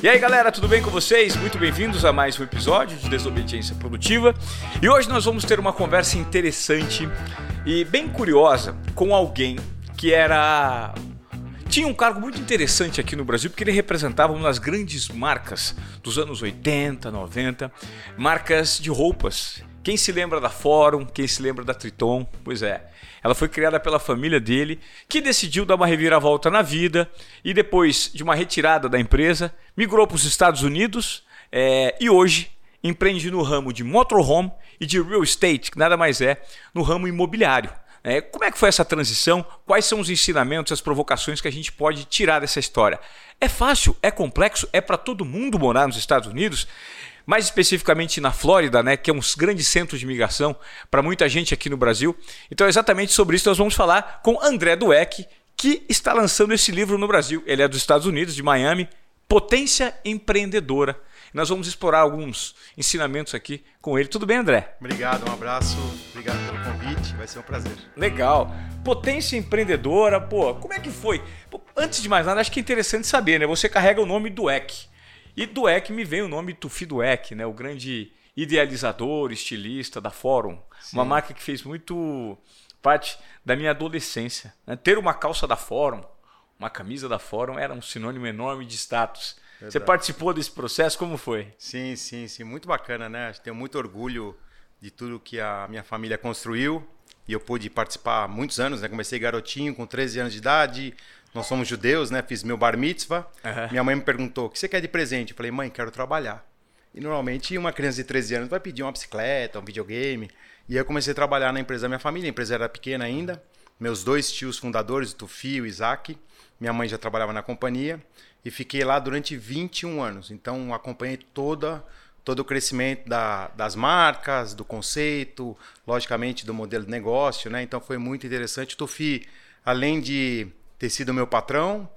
E aí galera, tudo bem com vocês? Muito bem-vindos a mais um episódio de Desobediência Produtiva. E hoje nós vamos ter uma conversa interessante e bem curiosa com alguém que era. Tinha um cargo muito interessante aqui no Brasil porque ele representava uma das grandes marcas dos anos 80, 90, marcas de roupas. Quem se lembra da Fórum, quem se lembra da Triton? Pois é. Ela foi criada pela família dele, que decidiu dar uma reviravolta na vida e depois de uma retirada da empresa, migrou para os Estados Unidos é, e hoje empreende no ramo de motorhome e de real estate, que nada mais é, no ramo imobiliário. É, como é que foi essa transição? Quais são os ensinamentos, as provocações que a gente pode tirar dessa história? É fácil? É complexo? É para todo mundo morar nos Estados Unidos? Mais especificamente na Flórida, né, que é um grande centro de migração para muita gente aqui no Brasil. Então, exatamente sobre isso nós vamos falar com André Dueck, que está lançando esse livro no Brasil. Ele é dos Estados Unidos, de Miami, Potência Empreendedora. Nós vamos explorar alguns ensinamentos aqui com ele. Tudo bem, André? Obrigado, um abraço, obrigado pelo convite, vai ser um prazer. Legal. Potência empreendedora, pô, como é que foi? Antes de mais nada, acho que é interessante saber, né? Você carrega o nome do EC. E do EC me vem o nome Tufi Dueck, né? o grande idealizador, estilista da Fórum. Sim. Uma marca que fez muito parte da minha adolescência. Né? Ter uma calça da Fórum, uma camisa da Fórum era um sinônimo enorme de status. Verdade. Você participou desse processo? Como foi? Sim, sim, sim. Muito bacana, né? Tenho muito orgulho de tudo que a minha família construiu. E eu pude participar há muitos anos, né? Comecei garotinho, com 13 anos de idade, nós somos judeus, né? Fiz meu bar mitzvah. Uhum. Minha mãe me perguntou: o que você quer de presente? Eu falei: mãe, quero trabalhar. E normalmente uma criança de 13 anos vai pedir uma bicicleta, um videogame. E aí eu comecei a trabalhar na empresa da minha família. A empresa era pequena ainda. Meus dois tios fundadores, o Tufi e o Isaac. Minha mãe já trabalhava na companhia. E fiquei lá durante 21 anos. Então acompanhei toda todo o crescimento da, das marcas, do conceito, logicamente do modelo de negócio, né? Então foi muito interessante. O Tufi, além de ter sido meu patrão,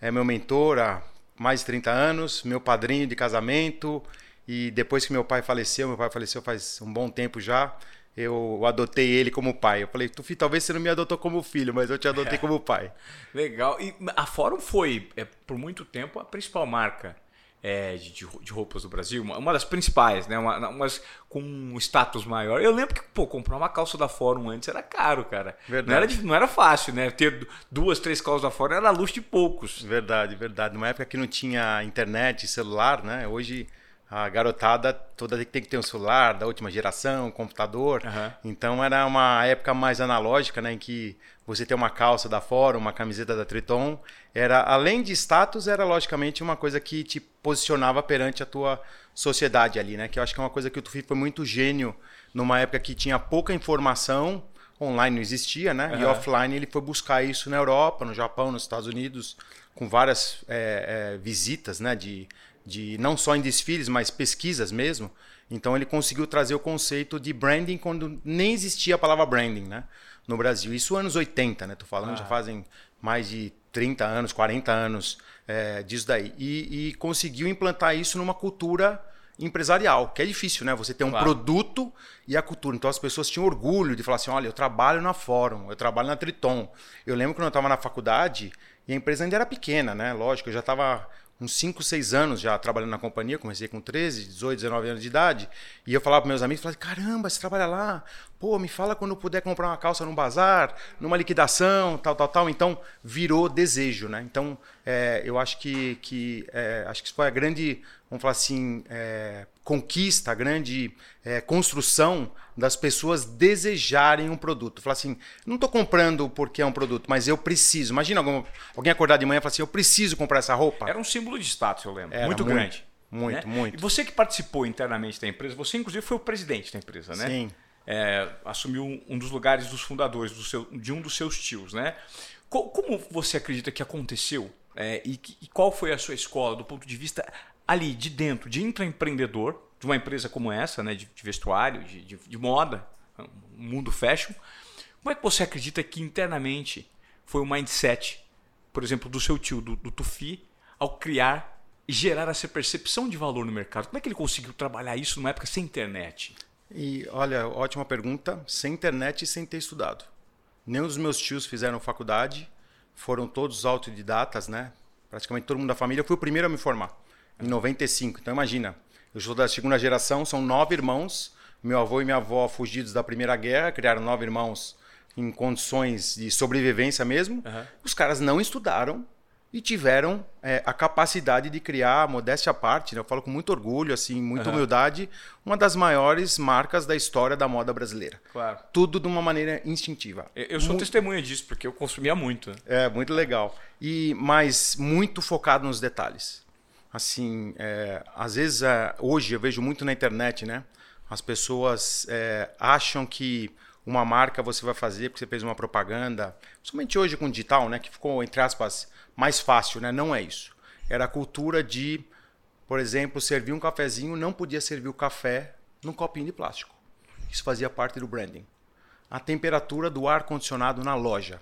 é meu mentor há mais de 30 anos, meu padrinho de casamento. E depois que meu pai faleceu, meu pai faleceu faz um bom tempo já, eu adotei ele como pai. Eu falei, Tufi, talvez você não me adotou como filho, mas eu te adotei é. como pai. Legal. E a Fórum foi, é, por muito tempo, a principal marca é, de, de, roupas do Brasil, uma, uma das principais, né? Uma, umas com um status maior. Eu lembro que, pô, comprar uma calça da Fórum antes era caro, cara. Verdade. Não era, não era fácil, né? Ter duas, três calças da Fórum era luxo de poucos. Verdade, verdade. Numa época que não tinha internet, celular, né? Hoje a garotada toda tem que ter um celular da última geração, um computador. Uhum. Então era uma época mais analógica, né, em que você ter uma calça da Fórum, uma camiseta da Triton, era além de status, era logicamente uma coisa que te posicionava perante a tua sociedade ali, né? Que eu acho que é uma coisa que o Tufi foi muito gênio numa época que tinha pouca informação, online não existia, né? Uhum. E offline ele foi buscar isso na Europa, no Japão, nos Estados Unidos, com várias é, é, visitas, né? De de não só em desfiles, mas pesquisas mesmo. Então ele conseguiu trazer o conceito de branding quando nem existia a palavra branding, né? No Brasil. Isso anos 80, né? Tô falando, ah. já fazem mais de 30 anos, 40 anos é, disso daí. E, e, conseguiu implantar isso numa cultura empresarial, que é difícil, né? Você ter um claro. produto e a cultura. Então as pessoas tinham orgulho de falar assim: olha, eu trabalho na Fórum, eu trabalho na Triton. Eu lembro quando eu estava na faculdade e a empresa ainda era pequena, né? Lógico, eu já estava uns 5, 6 anos já trabalhando na companhia, comecei com 13, 18, 19 anos de idade, e eu falava para meus amigos, falava, caramba, você trabalha lá? Pô, me fala quando eu puder comprar uma calça num bazar, numa liquidação, tal, tal, tal. Então, virou desejo, né? Então, é, eu acho que, que é, acho que isso foi a grande, vamos falar assim, é, conquista, a grande é, construção das pessoas desejarem um produto. Falar assim, não estou comprando porque é um produto, mas eu preciso. Imagina algum, alguém acordar de manhã e falar assim, eu preciso comprar essa roupa. Era um símbolo de status, eu lembro. Era muito, muito grande. Muito, né? muito. E você que participou internamente da empresa, você inclusive foi o presidente da empresa, né? Sim é, assumiu um dos lugares dos fundadores do seu, de um dos seus tios, né? Como você acredita que aconteceu é, e, e, qual foi a sua escola do ponto de vista ali de dentro, de intraempreendedor de uma empresa como essa, né, de, de vestuário, de, de, de moda, mundo fashion? Como é que você acredita que internamente foi o mindset, por exemplo, do seu tio, do, do Tufi, ao criar e gerar essa percepção de valor no mercado? Como é que ele conseguiu trabalhar isso numa época sem internet? E olha, ótima pergunta. Sem internet e sem ter estudado. Nenhum dos meus tios fizeram faculdade, foram todos autodidatas, né? Praticamente todo mundo da família. Eu fui o primeiro a me formar. Em 95. Então imagina, eu sou da segunda geração, são nove irmãos. Meu avô e minha avó fugidos da Primeira Guerra, criaram nove irmãos em condições de sobrevivência mesmo. Uhum. Os caras não estudaram e tiveram é, a capacidade de criar, modéstia à parte, né? eu falo com muito orgulho, assim, muita uhum. humildade, uma das maiores marcas da história da moda brasileira. Claro. Tudo de uma maneira instintiva. Eu, eu sou muito... testemunha disso, porque eu consumia muito. É, muito legal. E Mas muito focado nos detalhes. Assim, é, às vezes, é, hoje eu vejo muito na internet, né? As pessoas é, acham que uma marca você vai fazer porque você fez uma propaganda, somente hoje com digital, né, que ficou entre aspas mais fácil, né? Não é isso. Era a cultura de, por exemplo, servir um cafezinho, não podia servir o café num copinho de plástico. Isso fazia parte do branding. A temperatura do ar condicionado na loja.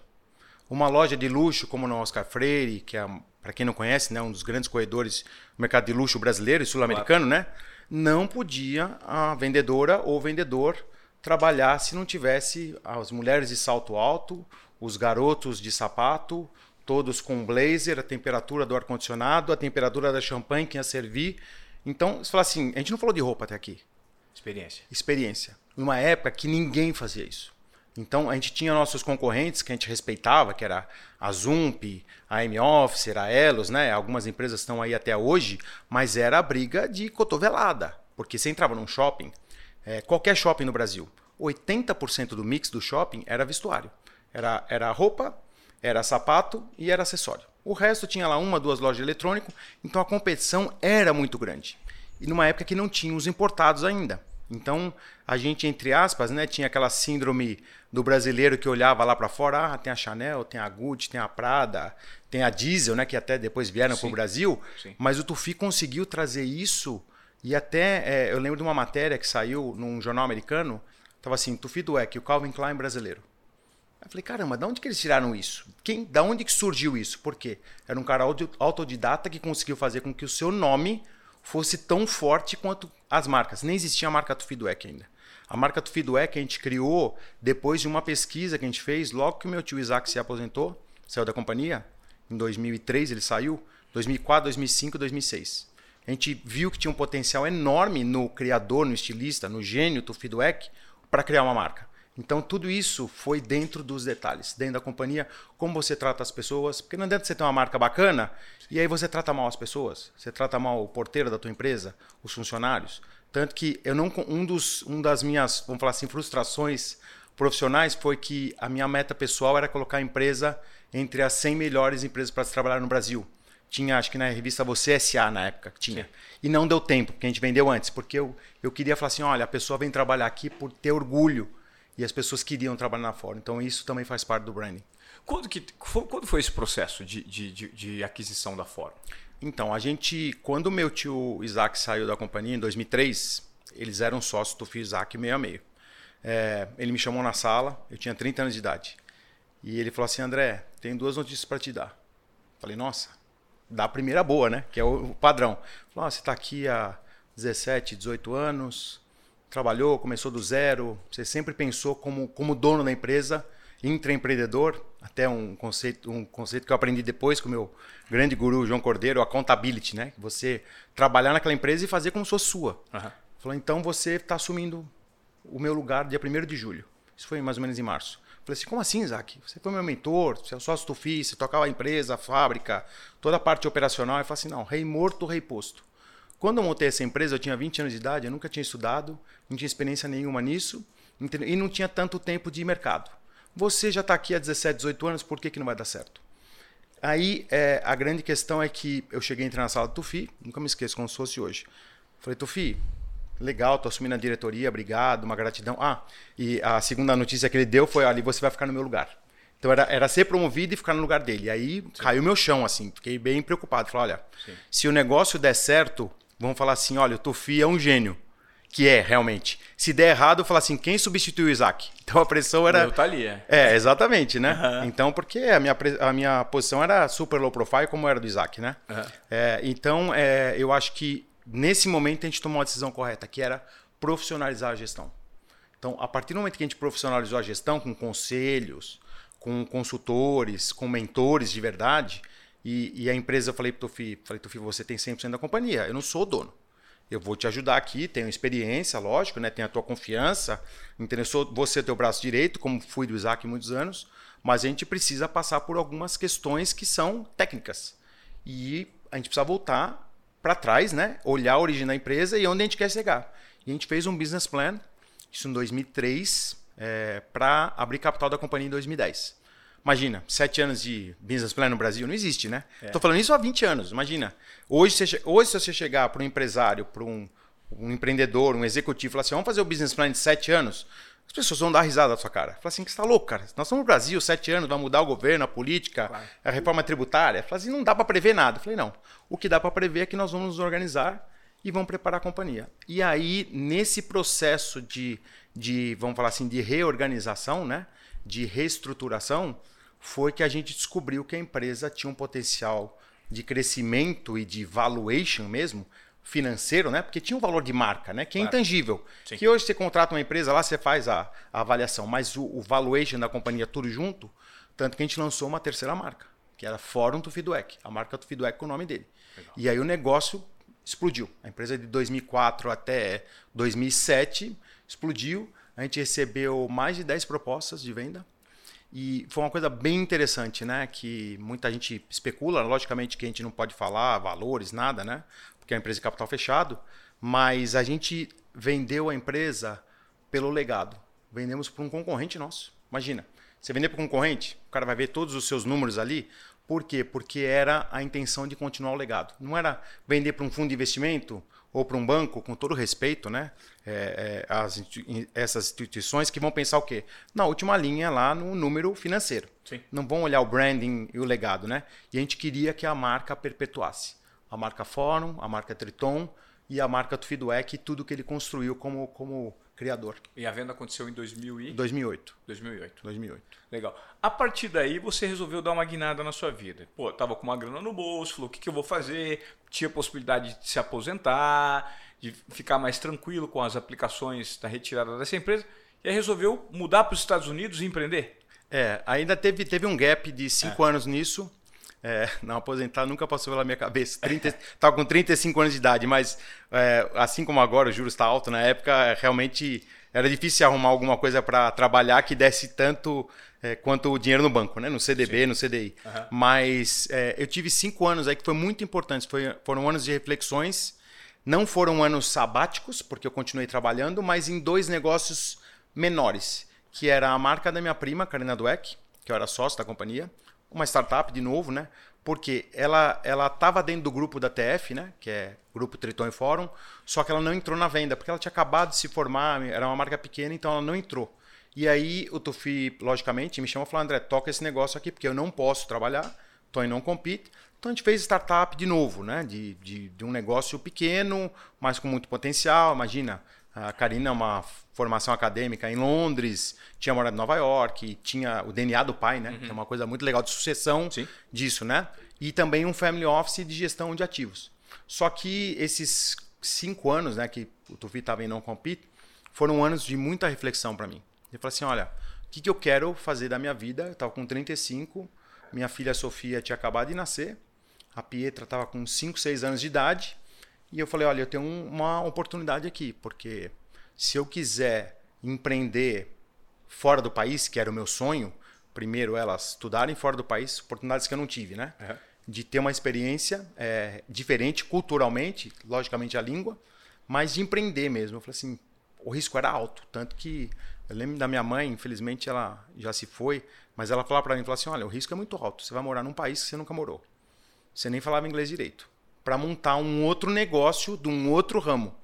Uma loja de luxo como no Oscar Freire, que é, para quem não conhece, né, um dos grandes corredores do mercado de luxo brasileiro e sul-americano, claro. né? Não podia a vendedora ou vendedor trabalhar se não tivesse as mulheres de salto alto, os garotos de sapato, todos com blazer, a temperatura do ar-condicionado, a temperatura da champanhe que ia servir. Então, você fala assim, a gente não falou de roupa até aqui. Experiência. Experiência. Numa época que ninguém fazia isso. Então, a gente tinha nossos concorrentes que a gente respeitava, que era a Zump, a M-Office, a Elos, né? Algumas empresas estão aí até hoje, mas era a briga de cotovelada. Porque você entrava num shopping, é, qualquer shopping no Brasil, 80% do mix do shopping era vestuário. Era, era roupa, era sapato e era acessório. O resto tinha lá uma, duas lojas de eletrônico, então a competição era muito grande. E numa época que não tinha os importados ainda. Então, a gente, entre aspas, né, tinha aquela síndrome do brasileiro que olhava lá para fora, ah, tem a Chanel, tem a Gucci, tem a Prada, tem a Diesel, né, que até depois vieram para o Brasil, sim. mas o Tufi conseguiu trazer isso e até, é, eu lembro de uma matéria que saiu num jornal americano, tava assim, Tufi Dueck, o Calvin Klein brasileiro. Eu falei, caramba, da onde que eles tiraram isso? Quem, da onde que surgiu isso? Por quê? Era um cara autodidata que conseguiu fazer com que o seu nome fosse tão forte quanto as marcas. Nem existia a marca Tufiduec ainda. A marca Tufiduec a gente criou depois de uma pesquisa que a gente fez, logo que o meu tio Isaac se aposentou, saiu da companhia, em 2003 ele saiu, 2004, 2005, 2006. A gente viu que tinha um potencial enorme no criador, no estilista, no gênio Tufiduec para criar uma marca. Então, tudo isso foi dentro dos detalhes, dentro da companhia, como você trata as pessoas, porque não adianta você ter uma marca bacana e aí você trata mal as pessoas, você trata mal o porteiro da tua empresa, os funcionários. Tanto que eu não um dos um das minhas, vamos falar assim, frustrações profissionais foi que a minha meta pessoal era colocar a empresa entre as 100 melhores empresas para se trabalhar no Brasil. Tinha, acho que na revista Você SA na época, tinha. Sim. E não deu tempo, porque a gente vendeu antes, porque eu, eu queria falar assim, olha, a pessoa vem trabalhar aqui por ter orgulho e as pessoas queriam trabalhar na Ford. Então isso também faz parte do branding. Quando, que, quando foi esse processo de, de, de, de aquisição da Ford? Então, a gente, quando meu tio Isaac saiu da companhia em 2003, eles eram sócios do filho Isaac meio a meio. É, ele me chamou na sala, eu tinha 30 anos de idade. E ele falou assim: André, tem duas notícias para te dar. Falei, nossa, dá a primeira boa, né? Que é o, padrão. Falou, ah, você está aqui há 17, 18 anos, trabalhou, começou do zero, você sempre pensou como, como dono da empresa, intraempreendedor, até um conceito, um conceito que eu aprendi depois com o meu grande guru João Cordeiro, accountability, né? Você trabalhar naquela empresa e fazer como se fosse sua. Uhum. Falou, então você está assumindo o meu lugar dia 1 de julho. Isso foi mais ou menos em março. Falei assim, como assim, Isaac? Você foi meu mentor, você é sócio do FII, você tocava a empresa, a fábrica, toda a parte operacional. Eu falei assim, não, rei morto, rei posto. Quando eu montei essa empresa, eu tinha 20 anos de idade, eu nunca tinha estudado, não tinha experiência nenhuma nisso e não tinha tanto tempo de mercado. Você já está aqui há 17, 18 anos, por que, que não vai dar certo? Aí é, a grande questão é que eu cheguei a entrar na sala do Tufi, nunca me esqueço como se fosse hoje. Falei, Tufi, legal, tô assumindo a diretoria, obrigado, uma gratidão. Ah, e a segunda notícia que ele deu foi, ali você vai ficar no meu lugar. Então era, era ser promovido e ficar no lugar dele. Aí Sim. caiu meu chão, assim, fiquei bem preocupado. Falei, olha, Sim. se o negócio der certo, vão falar assim: olha, o Tufi é um gênio. Que é, realmente. Se der errado, eu falo assim: quem substituiu o Isaac? Então a pressão era. Eu tá ali, é. É, exatamente, né? Uhum. Então, porque a minha, a minha posição era super low profile, como era do Isaac, né? Uhum. É, então, é, eu acho que nesse momento a gente tomou a decisão correta, que era profissionalizar a gestão. Então, a partir do momento que a gente profissionalizou a gestão com conselhos, com consultores, com mentores de verdade, E, e a empresa, eu falei pro Tufi, falei, Tufi, você tem 100% da companhia, eu não sou o dono. Eu vou te ajudar aqui, tenho experiência, lógico, né? tenho a tua confiança, interessou você teu braço direito, como fui do Isaac muitos anos, mas a gente precisa passar por algumas questões que são técnicas. E a gente precisa voltar para trás, né? olhar a origem da empresa e onde a gente quer chegar. E a gente fez um business plan, isso em 2003, é, para abrir capital da companhia em 2010. Imagina, sete anos de business plan no Brasil não existe, né? Estou é. falando isso há 20 anos. Imagina. Hoje, você, hoje se você chegar para um empresário, para um, um, empreendedor, um executivo, e falar assim: vamos fazer o business plan de sete anos, as pessoas vão dar risada da sua cara. Fala assim: que está louco, cara? Nós estamos no Brasil, sete anos, vai mudar o governo, a política, claro. a reforma tributária. Fala assim: não dá para prever nada. Eu falei: não. O que dá para prever é que nós vamos nos organizar e vamos preparar a companhia. E aí, nesse processo de, de vamos falar assim, de reorganização, né? De reestruturação, foi que a gente descobriu que a empresa tinha um potencial de crescimento e de valuation mesmo financeiro, né? Porque tinha um valor de marca, né? Que é claro. intangível. Sim. Que hoje você contrata uma empresa lá, você faz a, a avaliação, mas o, o, valuation da companhia tudo junto, tanto que a gente lançou uma terceira marca, que era Fórum Feedback, a marca Feedback com o nome dele. Legal. E aí o negócio explodiu. A empresa de 2004 até 2007 explodiu. A gente recebeu mais de 10 propostas de venda. E foi uma coisa bem interessante, né? Que muita gente especula, logicamente que a gente não pode falar valores, nada, né? Porque é uma empresa de capital fechado, mas a gente vendeu a empresa pelo legado. Vendemos para um concorrente nosso. Imagina, você vender para um concorrente, o cara vai ver todos os seus números ali. Por quê? Porque era a intenção de continuar o legado. Não era vender para um fundo de investimento ou para um banco, com todo respeito, né? É, é, as, essas instituições que vão pensar o quê? Na última linha lá no número financeiro. Sim. Não vão olhar o branding e o legado, né? E a gente queria que a marca perpetuasse. A marca Fórum, a marca Triton e a marca Tufidwec e tudo que ele construiu como, como criador. E a venda aconteceu em 2000 e... 2008. 2008. 2008. Legal. A partir daí você resolveu dar uma guinada na sua vida. Pô, tava com uma grana no bolso, falou o que, que eu vou fazer, tinha possibilidade de se aposentar, de ficar mais tranquilo com as aplicações da retirada dessa empresa, e aí resolveu mudar para os Estados Unidos e empreender. É, ainda teve, teve um gap de cinco é. anos nisso. É, não aposentar nunca passou pela minha cabeça. Estava com 35 anos de idade, mas é, assim como agora o juros está alto, na época realmente era difícil arrumar alguma coisa para trabalhar que desse tanto é, quanto o dinheiro no banco, né? no CDB, Sim. no CDI. Uhum. Mas é, eu tive cinco anos aí que foi muito importante. Foi, foram anos de reflexões. Não foram anos sabáticos, porque eu continuei trabalhando, mas em dois negócios menores, que era a marca da minha prima, Karina Dweck, que eu era sócio da companhia, uma startup de novo, né? Porque ela ela estava dentro do grupo da TF, né? Que é Grupo Triton e Fórum, só que ela não entrou na venda, porque ela tinha acabado de se formar, era uma marca pequena, então ela não entrou. E aí o Tufi, logicamente, me chamou e falou, André, toca esse negócio aqui, porque eu não posso trabalhar, em não compete. Então a gente fez startup de novo, né? De, de, de um negócio pequeno, mas com muito potencial. Imagina, a Karina é uma formação acadêmica em Londres, tinha morado em Nova York, tinha o DNA do pai, né? Uhum. Que é uma coisa muito legal de sucessão Sim. disso, né? E também um family office de gestão de ativos. Só que esses cinco anos, né, que o Tufi estava em não compete, foram anos de muita reflexão para mim. Eu falei assim, olha, o que, que eu quero fazer da minha vida? Eu estava com 35, minha filha Sofia tinha acabado de nascer, a Pietra estava com 5, 6 anos de idade, e eu falei, olha, eu tenho uma oportunidade aqui, porque se eu quiser empreender fora do país, que era o meu sonho, primeiro elas estudarem fora do país, oportunidades que eu não tive, né? Uhum. De ter uma experiência é, diferente culturalmente, logicamente a língua, mas de empreender mesmo. Eu falei assim, o risco era alto, tanto que eu lembro da minha mãe, infelizmente ela já se foi, mas ela falava para mim, falava assim, olha, o risco é muito alto, você vai morar num país que você nunca morou. Você nem falava inglês direito para montar um outro negócio de um outro ramo.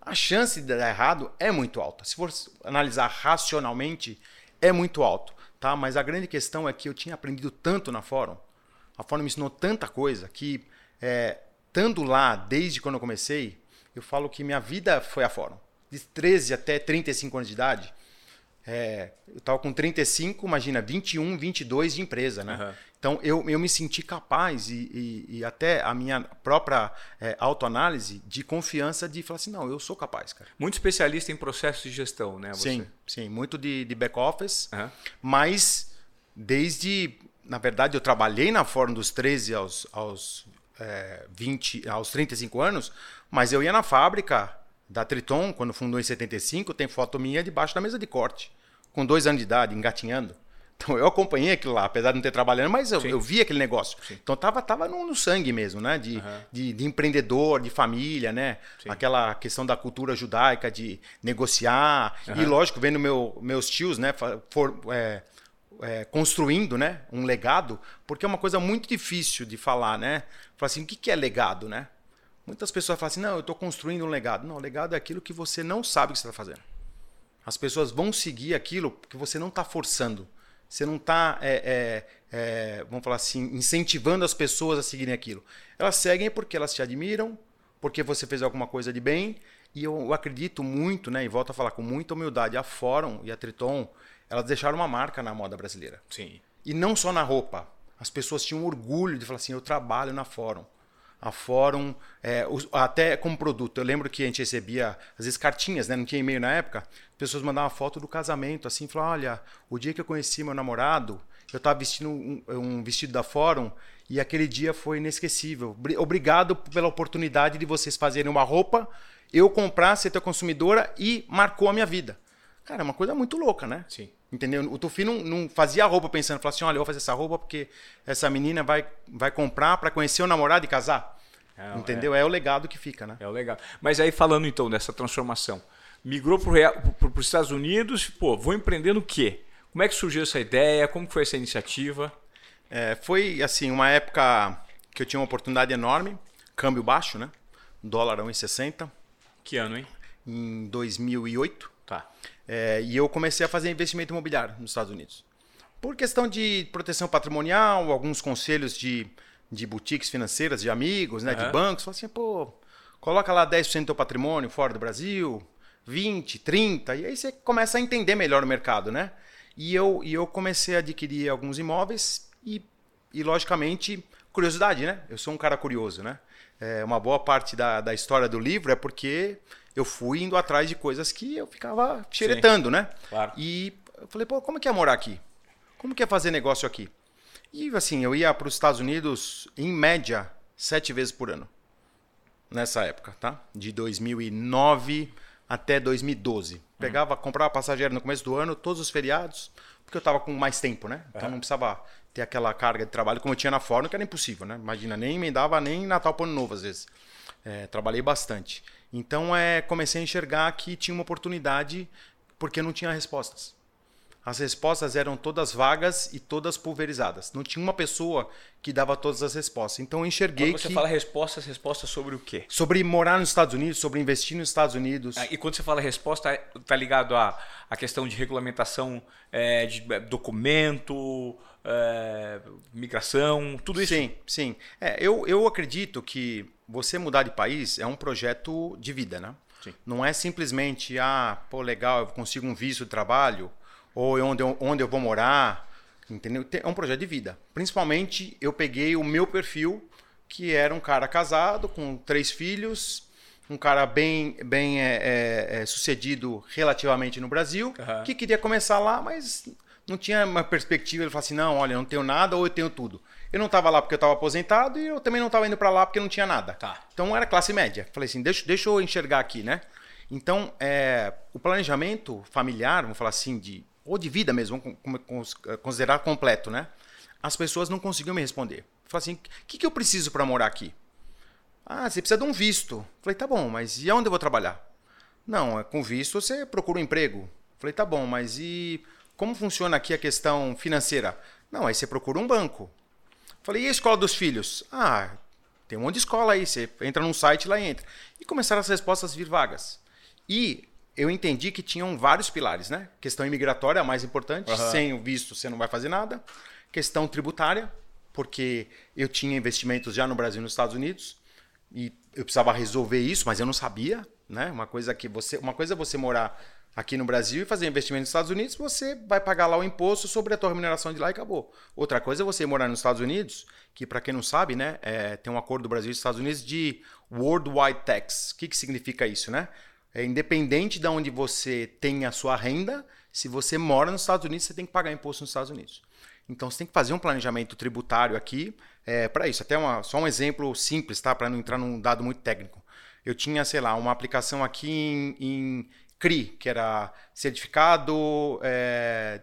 A chance de dar errado é muito alta. Se for analisar racionalmente, é muito alto, tá? Mas a grande questão é que eu tinha aprendido tanto na Fórum, a Fórum me ensinou tanta coisa que, é, estando lá desde quando eu comecei, eu falo que minha vida foi a Fórum. De 13 até 35 anos de idade, é, eu estava com 35, imagina, 21, 22 de empresa, né? Uhum. Então eu, eu me senti capaz e, e, e até a minha própria é, autoanálise de confiança de falar assim, não, eu sou capaz, cara. Muito especialista em processos de gestão, né? Você? Sim, sim, muito de, de back office, uhum. mas desde na verdade, eu trabalhei na Fórum dos 13 aos, aos, é, 20, aos 35 anos, mas eu ia na fábrica da Triton, quando fundou em 75, tem foto minha debaixo da mesa de corte, com dois anos de idade, engatinhando. Então eu acompanhei aquilo lá, apesar de não ter trabalhando, mas eu, eu vi aquele negócio. Sim. Então tava, tava no, no, sangue mesmo, né? De, uhum. de, de, empreendedor, de família, né? Sim. Aquela questão da cultura judaica de negociar. Uhum. E lógico, vendo meu, meus tios, né? For, é, é, construindo, né? Um legado, porque é uma coisa muito difícil de falar, né? Falar assim, o que, que é legado, né? Muitas pessoas falam assim, não, eu estou construindo um legado. Não, legado é aquilo que você não sabe que você está fazendo. As pessoas vão seguir aquilo que você não está forçando. Você não está, é, é, é, vamos falar assim, incentivando as pessoas a seguirem aquilo. Elas seguem porque elas te admiram, porque você fez alguma coisa de bem. E eu acredito muito, né, e volto a falar com muita humildade, a Fórum e a Triton, elas deixaram uma marca na moda brasileira. Sim. E não só na roupa. As pessoas tinham orgulho de falar assim, eu trabalho na Fórum a Fórum, é, até como produto. Eu lembro que a gente recebia, às vezes, cartinhas, né? não tinha e-mail na época. Pessoas mandavam foto do casamento, assim, falavam: olha, o dia que eu conheci meu namorado, eu estava vestindo um, um, vestido da Fórum e aquele dia foi inesquecível. Obrigado pela oportunidade de vocês fazerem uma roupa, eu comprar, ser tua consumidora e marcou a minha vida. Cara, é uma coisa muito louca, né? Sim. Entendeu? O Tufi não, não fazia a roupa pensando, falava assim, olha, eu vou fazer essa roupa porque essa menina vai, vai comprar para conhecer o namorado e casar. Não, Entendeu? É. é. o legado que fica, né? É o legado. Mas aí falando então dessa transformação, migrou para os Estados Unidos, pô, vou empreender no quê? Como é que surgiu essa ideia? Como foi essa iniciativa? É, foi assim, uma época que eu tinha uma oportunidade enorme, câmbio baixo, né? Dólar 1,60. Que ano, hein? Em 2008. É, e eu comecei a fazer investimento imobiliário nos Estados Unidos. Por questão de proteção patrimonial, alguns conselhos de de boutiques financeiras, de amigos, né, uhum. de bancos, fala assim, pô, coloca lá 10% do teu patrimônio fora do Brasil, 20, 30, e aí você começa a entender melhor o mercado, né? E eu, e eu comecei a adquirir alguns imóveis e, e, logicamente, curiosidade, né? Eu sou um cara curioso, né? É, uma boa parte da, da história do livro é porque eu fui indo atrás de coisas que eu ficava xeretando, Sim, né? Claro. E eu falei, pô, como que é morar aqui? Como que é fazer negócio aqui? E assim, eu ia para os Estados Unidos, em média, sete vezes por ano. Nessa época, tá? De 2009 até 2012. Pegava, comprava passageiro no começo do ano, todos os feriados, porque eu estava com mais tempo, né? Então não precisava ter aquela carga de trabalho como eu tinha na Fórmula, que era impossível, né? Imagina, nem emendava nem Natal para Ano Novo às vezes. É, trabalhei bastante. Então é, comecei a enxergar que tinha uma oportunidade porque não tinha respostas. As respostas eram todas vagas e todas pulverizadas. Não tinha uma pessoa que dava todas as respostas. Então eu enxerguei quando você que... fala respostas, respostas sobre o quê? Sobre morar nos Estados Unidos, sobre investir nos Estados Unidos. Ah, e quando você fala resposta, tá ligado à, à questão de regulamentação é, de é, documento, é, migração, tudo isso? Sim, sim. É, eu, eu acredito que você mudar de país é um projeto de vida, né? Sim. Não é simplesmente, ah, pô, legal, eu consigo um visto de trabalho ou onde eu, onde eu vou morar, entendeu? É um projeto de vida. Principalmente eu peguei o meu perfil, que era um cara casado com três filhos, um cara bem, bem é, é, é, sucedido relativamente no Brasil, uhum. que queria começar lá, mas não tinha uma perspectiva. Ele falou assim: não, olha, eu não tenho nada ou eu tenho tudo. Eu não estava lá porque eu estava aposentado e eu também não estava indo para lá porque não tinha nada. Tá. Então era classe média. Falei assim: deixa, deixa eu enxergar aqui, né? Então, é, o planejamento familiar, vamos falar assim, de ou de vida mesmo, vamos considerar completo, né? As pessoas não conseguiam me responder. Falei assim, o que, que eu preciso para morar aqui? Ah, você precisa de um visto. Falei, tá bom, mas e onde eu vou trabalhar? Não, é com visto você procura um emprego. Falei, tá bom, mas e como funciona aqui a questão financeira? Não, aí você procura um banco. Falei, e a escola dos filhos? Ah, tem um monte de escola aí, você entra num site lá entra. E começaram as respostas a vir vagas. E eu entendi que tinham vários pilares, né? Questão imigratória, a mais importante. Uhum. Sem o visto, você não vai fazer nada. Questão tributária, porque eu tinha investimentos já no Brasil e nos Estados Unidos e eu precisava resolver isso, mas eu não sabia, né? Uma coisa que você, uma coisa é você morar aqui no Brasil e fazer investimento nos Estados Unidos, você vai pagar lá o imposto sobre a tua remuneração de lá e acabou. Outra coisa é você morar nos Estados Unidos, que para quem não sabe, né, é, tem um acordo do Brasil e Estados Unidos de Worldwide Tax. O que, que significa isso, né? É, independente de onde você tem a sua renda, se você mora nos Estados Unidos, você tem que pagar imposto nos Estados Unidos. Então você tem que fazer um planejamento tributário aqui é, para isso. Até uma, só um exemplo simples, tá? Para não entrar num dado muito técnico. Eu tinha, sei lá, uma aplicação aqui em, em CRI, que era certificado é,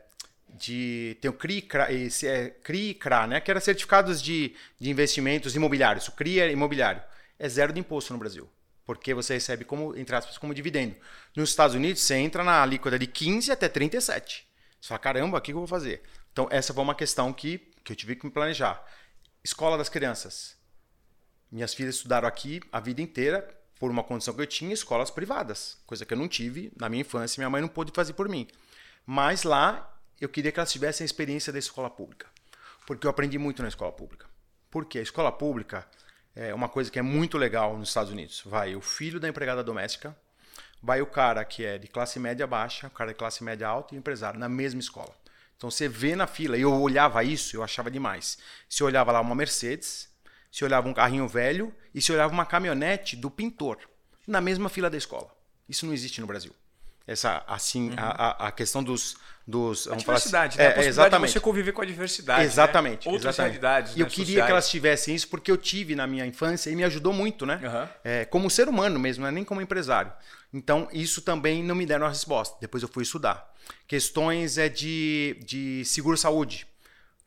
de. Tem o CRI, CRA, esse é CRI CRA, né? Que era certificados de, de investimentos imobiliários. O CRI é imobiliário. É zero de imposto no Brasil. Porque você recebe como, entre aspas, como dividendo. Nos Estados Unidos, você entra na alíquota de 15 até 37. Você fala, caramba, o que eu vou fazer? Então, essa foi uma questão que, que eu tive que me planejar. Escola das crianças. Minhas filhas estudaram aqui a vida inteira, por uma condição que eu tinha, escolas privadas. Coisa que eu não tive na minha infância, minha mãe não pôde fazer por mim. Mas lá, eu queria que elas tivessem a experiência da escola pública. Porque eu aprendi muito na escola pública. Porque a escola pública é uma coisa que é muito legal nos Estados Unidos. Vai o filho da empregada doméstica, vai o cara que é de classe média baixa, o cara de classe média alta e o empresário na mesma escola. Então você vê na fila, e eu olhava isso, eu achava demais. Se olhava lá uma Mercedes, se olhava um carrinho velho e se olhava uma caminhonete do pintor na mesma fila da escola. Isso não existe no Brasil. Essa assim uhum. a, a questão dos dos a assim, diversidade, assim, né? a é, exatamente. você conviver com a diversidade, exatamente, né? outras exatamente. realidades. E eu né, queria sociais. que elas tivessem isso porque eu tive na minha infância e me ajudou muito, né? Uhum. É, como ser humano mesmo, não é nem como empresário. Então isso também não me deram a resposta. Depois eu fui estudar questões é de, de seguro saúde.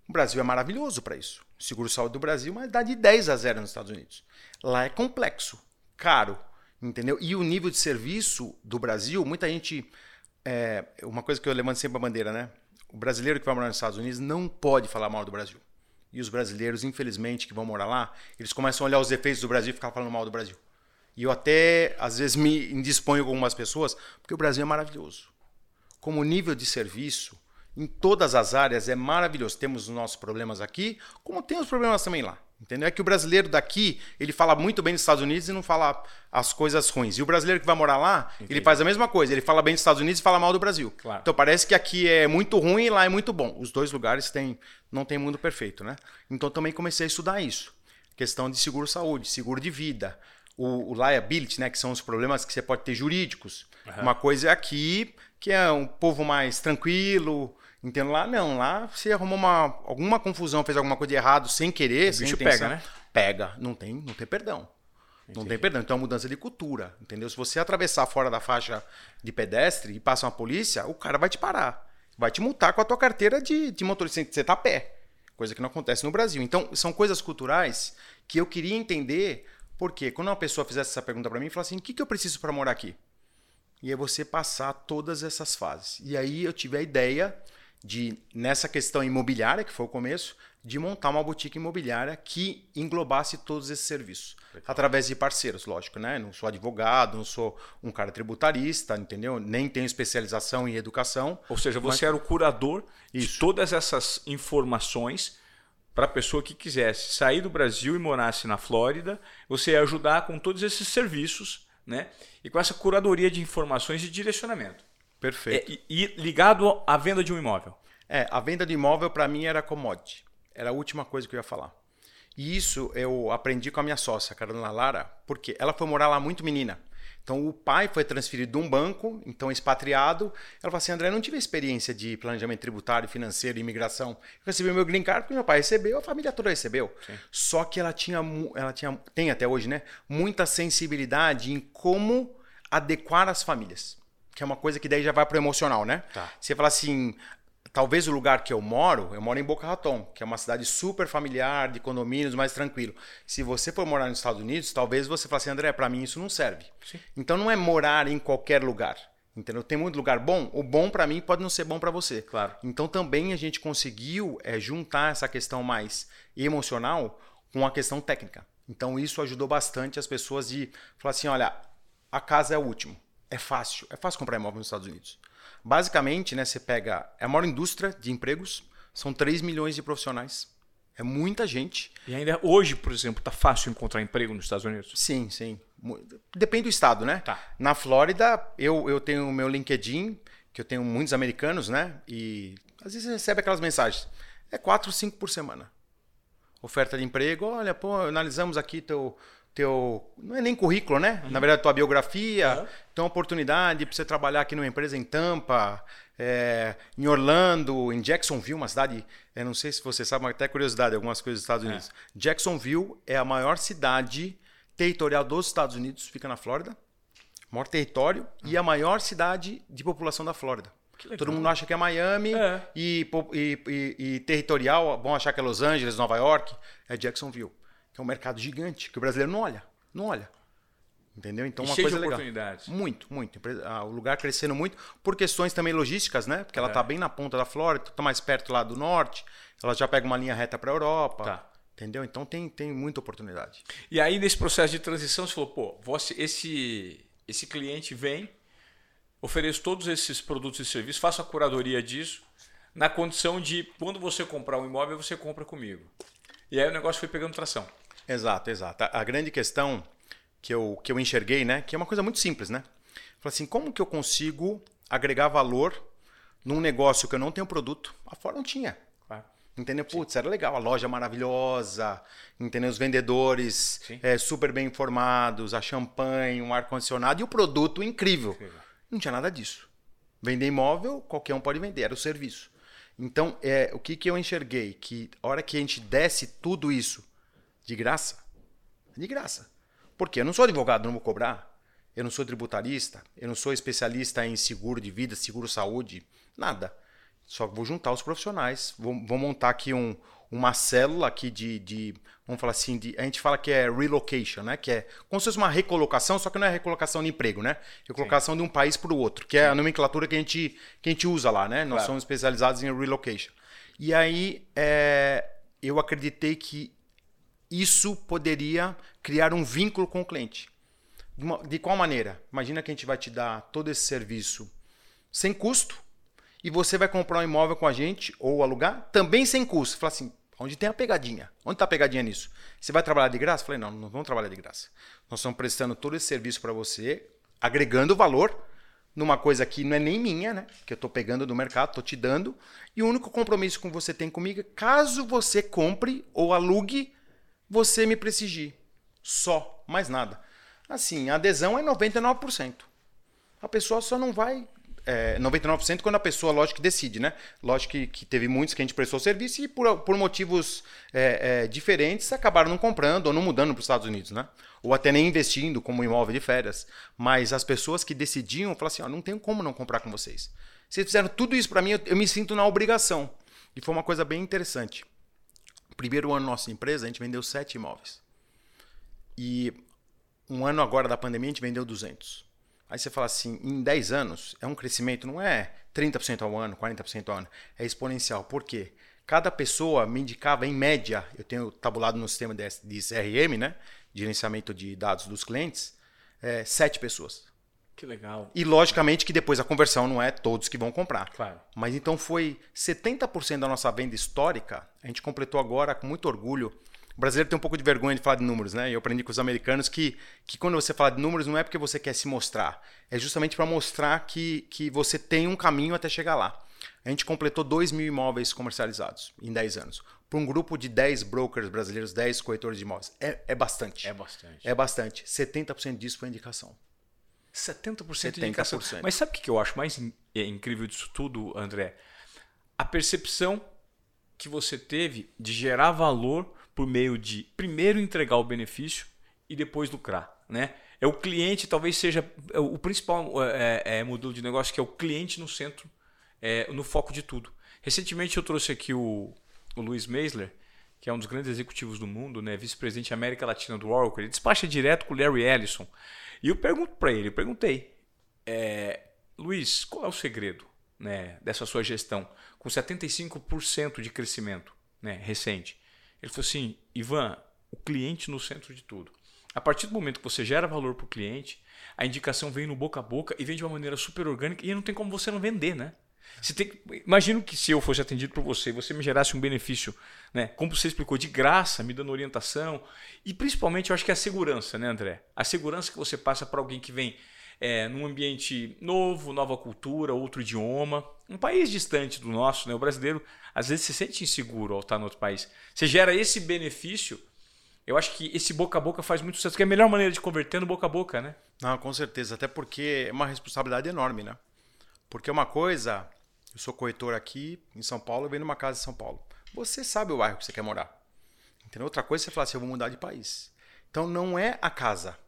O Brasil é maravilhoso para isso. O seguro saúde do Brasil, mas dá de 10 a 0 nos Estados Unidos. Lá é complexo, caro, entendeu? E o nível de serviço do Brasil, muita gente é, uma coisa que eu levanto sempre a bandeira, né? O brasileiro que vai morar nos Estados Unidos não pode falar mal do Brasil. E os brasileiros, infelizmente, que vão morar lá, eles começam a olhar os defeitos do Brasil e ficar falando mal do Brasil. E eu até, às vezes, me indisponho com algumas pessoas, porque o Brasil é maravilhoso. Como nível de serviço, em todas as áreas, é maravilhoso. Temos os nossos problemas aqui, como tem os problemas também lá. Entendeu? É que o brasileiro daqui, ele fala muito bem dos Estados Unidos e não fala as coisas ruins. E o brasileiro que vai morar lá, Entendi. ele faz a mesma coisa. Ele fala bem dos Estados Unidos e fala mal do Brasil. Claro. Então parece que aqui é muito ruim e lá é muito bom. Os dois lugares têm, não tem mundo perfeito, né? Então também comecei a estudar isso. Questão de seguro-saúde, seguro de vida, o, o, liability, né? Que são os problemas que você pode ter jurídicos. Uhum. Uma coisa é aqui, que é um povo mais tranquilo, Entendo lá, não. Lá você arrumou uma, alguma confusão, fez alguma coisa de errado sem querer, o sem bicho intenção, pega, né? Pega. Não tem, não tem perdão. Entendi. Não tem perdão. Então é uma mudança de cultura, entendeu? Se você atravessar fora da faixa de pedestre e passa uma polícia, o cara vai te parar. Vai te multar com a tua carteira de, de motorista. Você tá a pé. Coisa que não acontece no Brasil. Então, são coisas culturais que eu queria entender porque quando uma pessoa fizesse essa pergunta para mim, falasse assim: o que, que eu preciso para morar aqui? E é você passar todas essas fases. E aí eu tive a ideia de nessa questão imobiliária, que foi o começo, de montar uma boutique imobiliária que englobasse todos esses serviços. Legal. Através de parceiros, lógico, né? Não sou advogado, não sou um cara tributarista, entendeu? Nem tenho especialização em educação. Ou seja, você mas... era o curador Isso. de todas essas informações para a pessoa que quisesse sair do Brasil e morasse na Flórida, você ia ajudar com todos esses serviços, né? E com essa curadoria de informações e direcionamento. Perfeito. É, e, ligado à venda de um imóvel. É, a venda de imóvel para mim era commodity. Era a última coisa que eu ia falar. E isso eu aprendi com a minha sócia, Carolina Lara, porque ela foi morar lá muito menina. Então o pai foi transferido de um banco, então expatriado. Ela falou assim: André, não tive experiência de planejamento tributário, financeiro, imigração. Eu recebi meu green card porque meu pai recebeu, a família toda recebeu. Sim. Só que ela tinha, ela tinha, tem até hoje, né? Muita sensibilidade em como adequar as famílias que é uma coisa que daí já vai pro emocional, né? Tá. Você fala assim, talvez o lugar que eu moro, eu moro em Boca Raton, que é uma cidade super familiar, de condomínios, mais tranquilo. Se você for morar nos Estados Unidos, talvez você fale assim, André, para mim isso não serve. Sim. Então não é morar em qualquer lugar. Entendeu? Tem muito lugar bom. O bom para mim pode não ser bom para você. Claro. Então também a gente conseguiu é, juntar essa questão mais emocional com a questão técnica. Então isso ajudou bastante as pessoas de falar assim, olha, a casa é o último é fácil. É fácil comprar imóvel nos Estados Unidos. Basicamente, né, você pega. É a maior indústria de empregos, são 3 milhões de profissionais. É muita gente. E ainda hoje, por exemplo, tá fácil encontrar emprego nos Estados Unidos? Sim, sim. Depende do estado, né? Tá. Na Flórida, eu, eu tenho o meu LinkedIn, que eu tenho muitos americanos, né? E às vezes você recebe aquelas mensagens. É 4, 5 por semana. Oferta de emprego, olha, pô, analisamos aqui teu, teu. Não é nem currículo, né? Uhum. Na verdade, tua biografia, uhum. tem uma oportunidade para você trabalhar aqui numa empresa em Tampa. é, em Orlando, em Jacksonville, uma cidade, eu não sei se você sabe, mas até curiosidade, algumas coisas dos Estados é. Unidos. É. Jacksonville é a maior cidade territorial dos Estados Unidos, fica na Flórida. Maior território e a maior cidade de população da Flórida. Todo mundo acha que é Miami é. E, e, e, e, territorial, vão achar que é Los Angeles, Nova York, é Jacksonville. Que é um mercado gigante, que o brasileiro não olha. Não olha. Entendeu? Então, e uma cheio coisa de legal. oportunidades. Muito, muito. Ah, o lugar crescendo muito por questões também logísticas, né? Porque ela está é. bem na ponta da Flórida, está mais perto lá do norte, ela já pega uma linha reta para a Europa. Tá. Entendeu? Então tem, tem muita oportunidade. E aí, nesse processo de transição, você falou, pô, você, esse, esse cliente vem, ofereço todos esses produtos e serviços, faço a curadoria disso, na condição de, quando você comprar um imóvel, você compra comigo. E aí o negócio foi pegando tração. Exato, exato. A grande questão que eu, que eu enxerguei, né? Que é uma coisa muito simples, né? Falei assim, como que eu consigo agregar valor num negócio que eu não tenho produto? A fora não tinha. Entendeu? Putz, era legal, a loja maravilhosa, entendeu? Os vendedores é, super bem informados, a champanhe, um ar-condicionado e o produto incrível. incrível. Não tinha nada disso. Vender imóvel, qualquer um pode vender, era o serviço. Então, é, o que, que eu enxerguei? Que a hora que a gente desse tudo isso de graça, de graça. Porque eu não sou advogado, não vou cobrar. Eu não sou tributarista, eu não sou especialista em seguro de vida, seguro saúde, nada. Só vou juntar os profissionais, vou, vou montar aqui um, uma célula aqui de, de, vamos falar assim, de, a gente fala que é relocation, né? Que é como se fosse uma recolocação, só que não é recolocação de emprego, né? Recolocação Sim. de um país para o outro, que é a nomenclatura que a gente, que a gente usa lá, né? Nós claro. somos especializados em relocation. E aí é, eu acreditei que isso poderia criar um vínculo com o cliente. De, qual maneira? Imagina que a gente vai te dar todo esse serviço sem custo e você vai comprar um imóvel com a gente ou alugar também sem custo. Fala assim, onde tem a pegadinha? Onde está a pegadinha nisso? Você vai trabalhar de graça? Falei, não, não vamos trabalhar de graça. Nós estamos prestando todo esse serviço para você, agregando valor numa coisa que não é nem minha, né? Que eu estou pegando do mercado, estou te dando. E o único compromisso que você tem comigo é caso você compre ou alugue você me prestigie. Só, mais nada. Assim, a adesão é 99%. A pessoa só não vai. É, 99% quando a pessoa, lógico, decide, né? Lógico que, que teve muitos que a gente prestou serviço e por, por motivos é, é, diferentes acabaram não comprando ou não mudando para os Estados Unidos, né? Ou até nem investindo como imóvel de férias. Mas as pessoas que decidiam falaram assim: ó, não tenho como não comprar com vocês. Vocês fizeram tudo isso para mim, eu, eu me sinto na obrigação. E foi uma coisa bem interessante. Primeiro ano da nossa empresa, a gente vendeu sete imóveis. E um ano agora da pandemia, a gente vendeu 200. Aí você fala assim, em 10 anos, é um crescimento, não é 30% ao ano, 40% ao ano, é exponencial. Por quê? Cada pessoa me indicava, em média, eu tenho tabulado no sistema de, CRM, né, gerenciamento de dados dos clientes, é, sete pessoas. Que legal. E logicamente que depois a conversão não é todos que vão comprar. Claro. Mas então foi 70% da nossa venda histórica. A gente completou agora com muito orgulho. O brasileiro tem um pouco de vergonha de falar de números, né? Eu aprendi com os americanos que, que quando você fala de números não é porque você quer se mostrar, é justamente para mostrar que, que você tem um caminho até chegar lá. A gente completou 2 mil imóveis comercializados em 10 anos. Para um grupo de 10 brokers brasileiros, 10 corretores de imóveis. É, é bastante. É bastante. É bastante. 70% disso foi indicação. 70%, 70%. de indicação. Mas sabe o que eu acho mais é incrível disso tudo, André? A percepção que você teve de gerar valor por meio de primeiro entregar o benefício e depois lucrar, né? É o cliente, talvez seja é o principal é, é, é, modelo de negócio que é o cliente no centro, é, no foco de tudo. Recentemente eu trouxe aqui o, o Luiz Meisler, que é um dos grandes executivos do mundo, né? Vice-presidente da América Latina do Oracle. Ele despacha direto com o Larry Ellison. E eu pergunto para ele, eu perguntei, é, Luiz, qual é o segredo né, dessa sua gestão com 75% de crescimento né, recente? Ele falou assim, Ivan, o cliente no centro de tudo. A partir do momento que você gera valor para o cliente, a indicação vem no boca a boca e vem de uma maneira super orgânica e não tem como você não vender, né? Você tem, imagino que se eu fosse atendido por você, você me gerasse um benefício, né? Como você explicou, de graça, me dando orientação. E principalmente eu acho que é a segurança, né, André? A segurança que você passa para alguém que vem é, num ambiente novo, nova cultura, outro idioma, um país distante do nosso, né? O brasileiro às vezes se sente inseguro ao estar no outro país. Você gera esse benefício. Eu acho que esse boca a boca faz muito sucesso, que é a melhor maneira de converter no boca a boca, né? Não, com certeza. Até porque é uma responsabilidade enorme, né? Porque uma coisa Eu sou corretor aqui em São Paulo, eu venho numa casa em São Paulo. Você sabe o bairro que você quer morar. Entendeu? Outra coisa é você falar assim, eu vou mudar de país. Então não é a casa,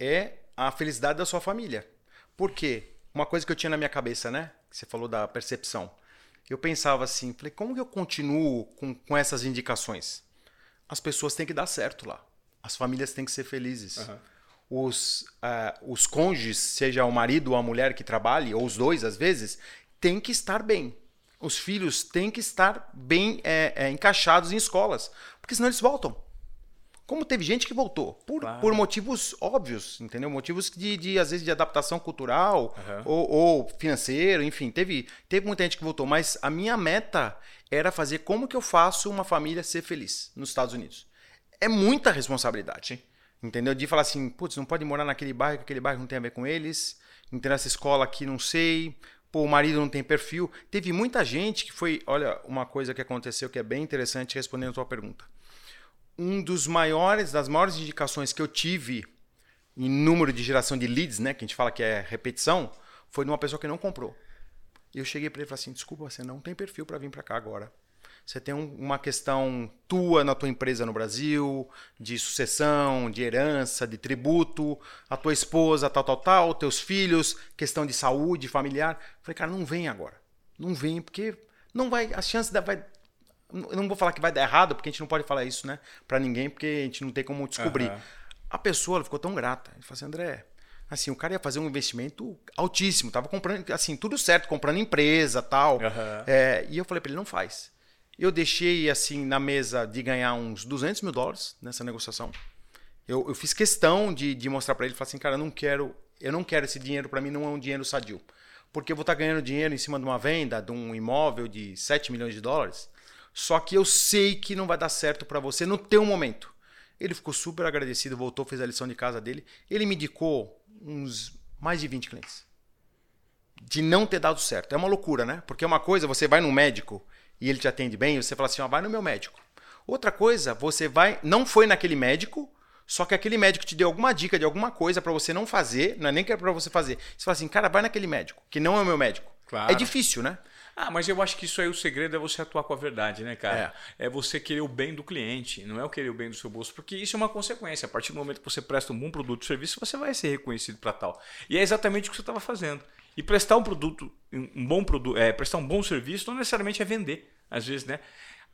é a felicidade da sua família. Por quê? Uma coisa que eu tinha na minha cabeça, né? Você falou da percepção. Eu pensava assim, falei, como que eu continuo com, com essas indicações? As pessoas têm que dar certo lá. As famílias têm que ser felizes. Uhum. Os, uh, os cônjuges, seja o marido ou a mulher que trabalhe, ou os dois às vezes, têm que estar bem. Os filhos têm que estar bem é, é, encaixados em escolas, porque senão eles voltam. Como teve gente que voltou, por, claro. por motivos óbvios, entendeu? Motivos de, de às vezes, de adaptação cultural uhum. ou, ou, financeiro, enfim. Teve, teve muita gente que voltou, mas a minha meta era fazer como que eu faço uma família ser feliz nos Estados Unidos. É muita responsabilidade, entendeu? De falar assim, putz, não pode morar naquele bairro, que aquele bairro não tem a ver com eles, entrar nessa escola aqui não sei, pô, o marido não tem perfil. Teve muita gente que foi, olha, uma coisa que aconteceu que é bem interessante respondendo a tua pergunta um dos maiores, das maiores indicações que eu tive em número de geração de leads, né, que a gente fala que é repetição, foi de uma pessoa que não comprou. E eu cheguei para ele e falei assim: desculpa, você não tem perfil para vir para cá agora. Você tem um, uma questão tua na tua empresa no Brasil, de sucessão, de herança, de tributo, a tua esposa, tal, tal, tal, teus filhos, questão de saúde familiar. Eu falei, cara, não vem agora. Não vem, porque não vai. A chance da, vai, eu não vou falar que vai dar errado, porque a gente não pode falar isso, né? Pra ninguém, porque a gente não tem como descobrir. Uhum. A pessoa ficou tão grata. Ele falou assim, André, assim, o cara ia fazer um investimento altíssimo. Tava comprando, assim, tudo certo, comprando empresa tal. Uhum. É, e eu falei para ele, não faz. Eu deixei, assim, na mesa de ganhar uns 200 mil dólares nessa negociação. Eu, eu fiz questão de, de mostrar para ele, falar assim, cara, eu não quero, eu não quero esse dinheiro, para mim não é um dinheiro sadio. Porque eu vou estar tá ganhando dinheiro em cima de uma venda de um imóvel de 7 milhões de dólares só que eu sei que não vai dar certo para você no teu momento. Ele ficou super agradecido, voltou, fez a lição de casa dele. Ele me indicou uns mais de 20 clientes. De não ter dado certo. É uma loucura, né? Porque uma coisa, você vai no médico e ele te atende bem, você fala assim, ó, vai no meu médico. Outra coisa, você vai, não foi naquele médico, só que aquele médico te deu alguma dica de alguma coisa para você não fazer, não é nem que é para você fazer. Você fala assim, cara, vai naquele médico, que não é o meu médico. Claro. É difícil, né? Ah, mas eu acho que isso aí o segredo é você atuar com a verdade, né, cara? É. é você querer o bem do cliente, não é o querer o bem do seu bolso, porque isso é uma consequência. A partir do momento que você presta um bom produto ou serviço, você vai ser reconhecido para tal. E é exatamente o que você estava fazendo. E prestar um produto, um bom produto, é, prestar um bom serviço não necessariamente é vender, às vezes, né?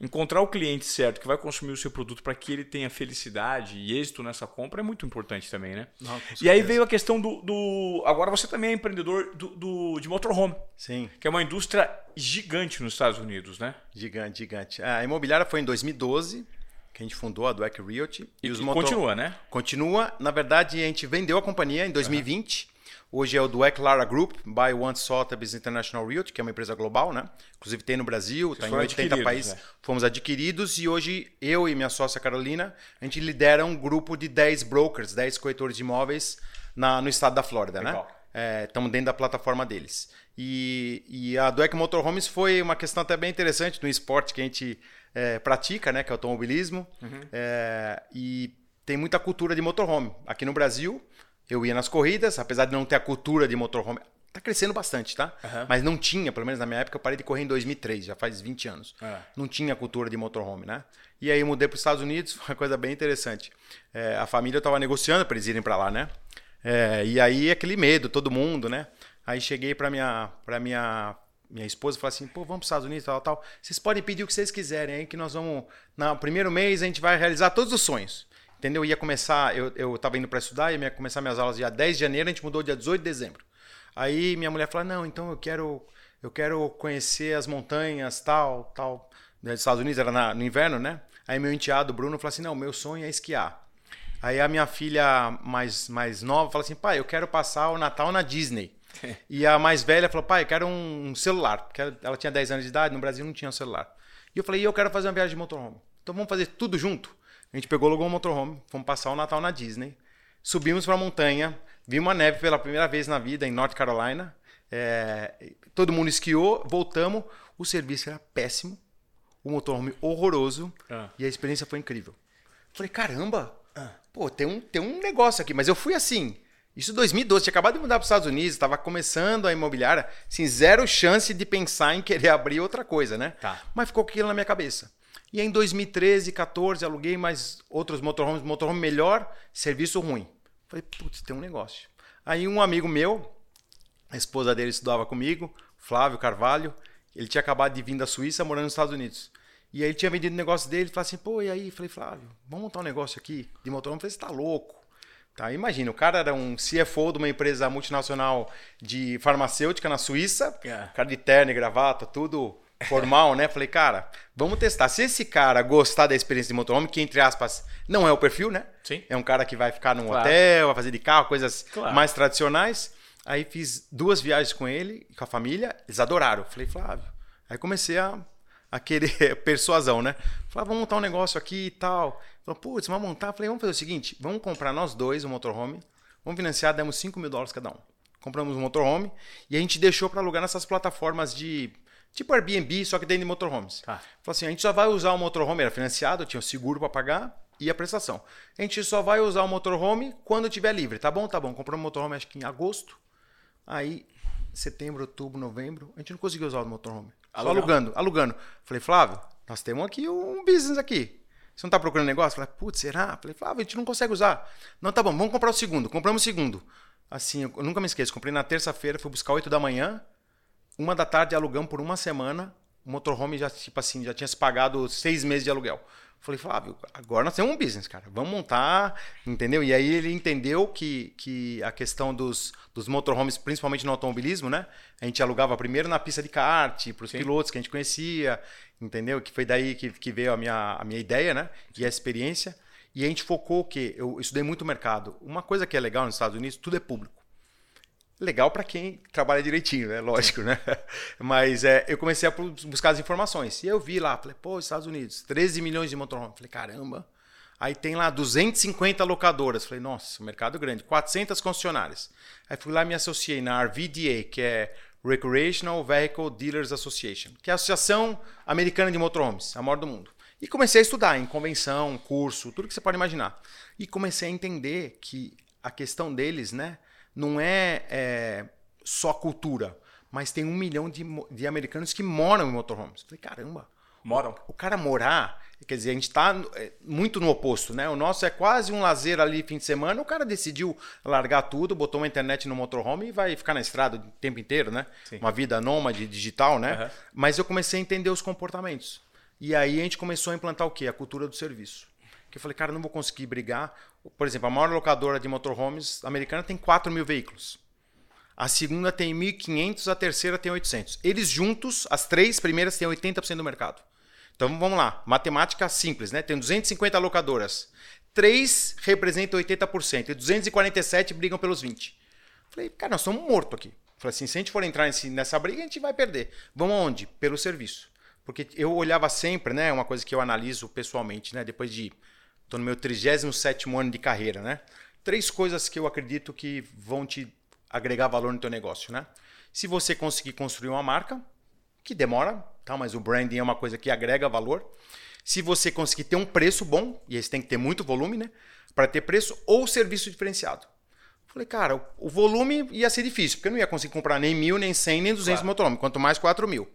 encontrar o cliente certo que vai consumir o seu produto para que ele tenha felicidade e êxito nessa compra é muito importante também, né? Não, e aí veio a questão do, do, Agora você também é empreendedor do, do, de motorhome. Sim. Que é uma indústria gigante nos Estados Unidos, né? Gigante, gigante. A imobiliária foi em 2012 que a gente fundou a Dweck Realty. E, e os motor... continua, né? Continua. Na verdade, a gente vendeu a companhia em 2020. Uhum. Hoje é o Dueck Lara Group, by One Sotheby's International Realty, que é uma empresa global, né? Inclusive tem no Brasil, está em 80 países. É. Fomos adquiridos e hoje eu e minha sócia Carolina, a gente lidera um grupo de 10 brokers, 10 corretores de imóveis na, no estado da Flórida, né? Legal. né? Estamos é, dentro da plataforma deles. E, e a Dueck Motorhomes foi uma questão até bem interessante no esporte que a gente é, pratica, né? Que é o automobilismo. Uhum. É, e tem muita cultura de motorhome. Aqui no Brasil, eu ia nas corridas, apesar de não ter a cultura de motorhome. Tá crescendo bastante, tá? Uhum. Mas não tinha, pelo menos na minha época, eu parei de correr em 2003, já faz 20 anos. Uhum. Não tinha cultura de motorhome, né? E aí eu mudei para os Estados Unidos, foi uma coisa bem interessante. É, a família estava negociando para eles irem para lá, né? É, e aí aquele medo, todo mundo, né? Aí cheguei para minha, para minha minha esposa falei assim, pô, vamos para os Estados Unidos, tal, tal. Vocês podem pedir o que vocês quiserem, aí que nós vamos, no primeiro mês a gente vai realizar todos os sonhos. Entendeu? Ia começar, eu, eu tava indo para estudar, ia começar minhas aulas dia 10 de janeiro, a gente mudou dia 18 de dezembro. Aí minha mulher falou: "Não, então eu quero eu quero conhecer as montanhas, tal, tal, dos Estados Unidos era na, no inverno, né? Aí meu enteado Bruno falou assim: "Não, meu sonho é esquiar". Aí a minha filha mais mais nova falou assim: "Pai, eu quero passar o Natal na Disney". e a mais velha falou: "Pai, eu quero um, um celular", porque ela, ela tinha 10 anos de idade, no Brasil não tinha um celular. E eu falei: "E eu quero fazer uma viagem de motorhome". Então vamos fazer tudo junto? A gente pegou, logo um motorhome, fomos passar o Natal na Disney. Subimos para a montanha, vimos a neve pela primeira vez na vida em North Carolina. É, todo mundo esquiou, voltamos. O serviço era péssimo, o motorhome horroroso ah. e a experiência foi incrível. Falei, caramba, ah. pô, tem um, tem um negócio aqui. Mas eu fui assim, Isso em 2012, tinha acabado de mudar para os Estados Unidos, estava começando a imobiliária, assim, zero chance de pensar em querer abrir outra coisa, né? Tá. Mas ficou aquilo na minha cabeça. E em 2013, 14, aluguei mais outros motorhomes, motorhome melhor, serviço ruim. Falei, putz, tem um negócio. Aí um amigo meu, a esposa dele estudava comigo, Flávio Carvalho, ele tinha acabado de vir da Suíça, morando nos Estados Unidos. E aí ele tinha vendido o negócio dele, falou assim, pô, e aí? Falei, Flávio, vamos montar um negócio aqui de motorhome. Falei, você tá louco? Tá, imagina, o cara era um CFO de uma empresa multinacional de farmacêutica na Suíça, Yeah. cara de terno e gravata, tudo formal, né? Falei, cara, vamos testar. Se esse cara gostar da experiência de motorhome, que entre aspas não é o perfil, né? Sim. É um cara que vai ficar num Claro. hotel, vai fazer de carro, coisas Claro. mais tradicionais. Aí fiz duas viagens com ele, com a família, eles adoraram. Falei, Flávio. Aí comecei a, a querer persuasão, né? Falei, vamos montar um negócio aqui e tal. Falei, putz, vamos montar. Falei, vamos fazer o seguinte: vamos comprar nós dois um motorhome, vamos financiar, demos 5 mil dólares cada um. Compramos um motorhome e a gente deixou para alugar nessas plataformas de. Tipo Airbnb, só que dentro de motorhomes. Tá. Falei assim, a gente só vai usar o motorhome, era financiado, tinha o seguro para pagar e a prestação. A gente só vai usar o motorhome quando tiver livre, tá bom? Tá bom. Compramos o motorhome acho que em agosto. Aí, setembro, outubro, novembro, a gente não conseguiu usar o motorhome. Só alugando, alugando. Falei, Flávio, nós temos aqui um business aqui. Você não tá procurando negócio? Falei, putz, será? Falei, Flávio, a gente não consegue usar. Não, tá bom, vamos comprar o segundo. Compramos o segundo. Assim, eu nunca me esqueço. Comprei na terça-feira, fui buscar 8 da manhã. Uma da tarde alugamos por uma semana. O motorhome já, tipo assim, já tinha se pagado seis meses de aluguel. Falei, Flávio, agora nós temos um business, cara. Vamos montar, entendeu? E aí ele entendeu que, que a questão dos, dos motorhomes, principalmente no automobilismo, né? A gente alugava primeiro na pista de kart, para os pilotos que a gente conhecia, entendeu? Que foi daí que, que veio a minha, a minha ideia, né? E a experiência. E a gente focou o quê? Eu estudei muito o mercado. Uma coisa que é legal nos Estados Unidos, tudo é público. Legal para quem trabalha direitinho, né? Lógico, né? Mas é, eu comecei a buscar as informações. E eu vi lá, falei, pô, Estados Unidos, 13 milhões de motorhome. Falei, caramba. Aí tem lá 250 locadoras. Falei, nossa, mercado grande. 400 concessionárias. Aí fui lá e me associei na RVDA, que é Recreational Vehicle Dealers Association, que é a Associação Americana de Motorhomes, a maior do mundo. E comecei a estudar em convenção, curso, tudo que você pode imaginar. E comecei a entender que a questão deles, né, não é, é, só cultura, mas tem um milhão de, de americanos que moram em motorhomes. Falei, caramba, Moram. o cara morar, quer dizer, a gente está muito no oposto, né? O nosso é quase um lazer ali fim de semana. O cara decidiu largar tudo, botou uma internet no motorhome e vai ficar na estrada o tempo inteiro, né? Sim. Uma vida nômade digital, né? Aham. Mas eu comecei a entender os comportamentos. E aí a gente começou a implantar o quê? A cultura do serviço. Que eu falei, cara, não vou conseguir brigar. Por exemplo, a maior locadora de motorhomes americana tem 4 mil veículos. A segunda tem 1.500, a terceira tem 800. Eles juntos, as três primeiras têm 80% do mercado. Então vamos lá, matemática simples, né? Tem 250 locadoras. Três representam 80% e 247 brigam pelos 20. Falei, cara, nós estamos mortos aqui. Falei assim, se a gente for entrar nessa briga, a gente vai perder. Vamos aonde? Pelo serviço. Porque eu olhava sempre, né? Uma coisa que eu analiso pessoalmente, né? Depois de. Tô no meu 37 ano de carreira, né? Três coisas que eu acredito que vão te agregar valor no teu negócio, né? Se você conseguir construir uma marca, que demora, tá? Mas o branding é uma coisa que agrega valor. Se você conseguir ter um preço bom, e você tem que ter muito volume, né? Para ter preço ou serviço diferenciado. Falei, cara, o- volume ia ser difícil, porque eu não ia conseguir comprar nem mil, nem cem, nem duzentos Claro. motorhomes, quanto mais quatro mil.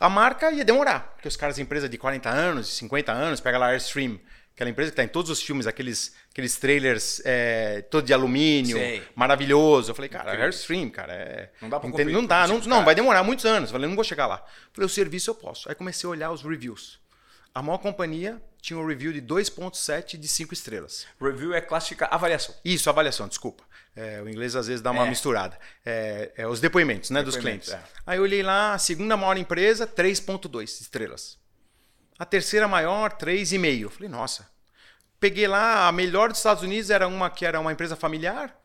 A marca ia demorar, porque os caras, empresa de 40 anos, 50 anos, pega lá Airstream, aquela empresa que está em todos os filmes, aqueles, aqueles trailers é, todo de alumínio, Sei. maravilhoso. Eu falei, cara, Incrível. Airstream, cara, é... Não dá pra entende? Não dá, não, esses não, vai demorar muitos anos. Eu falei, não vou chegar lá. Falei, o serviço eu posso. Aí comecei a olhar os reviews. A maior companhia tinha um review de 2.7 de 5 estrelas. Review é classificar avaliação. Isso, avaliação, desculpa. É, o inglês às vezes dá uma É. misturada. É, é, os depoimentos, né, dos Depoimentos, clientes. é. Aí eu olhei lá, segunda maior empresa, 3.2 estrelas. A terceira maior, 3,5. Eu Falei, nossa. Peguei lá, a melhor dos Estados Unidos era uma que era uma empresa familiar,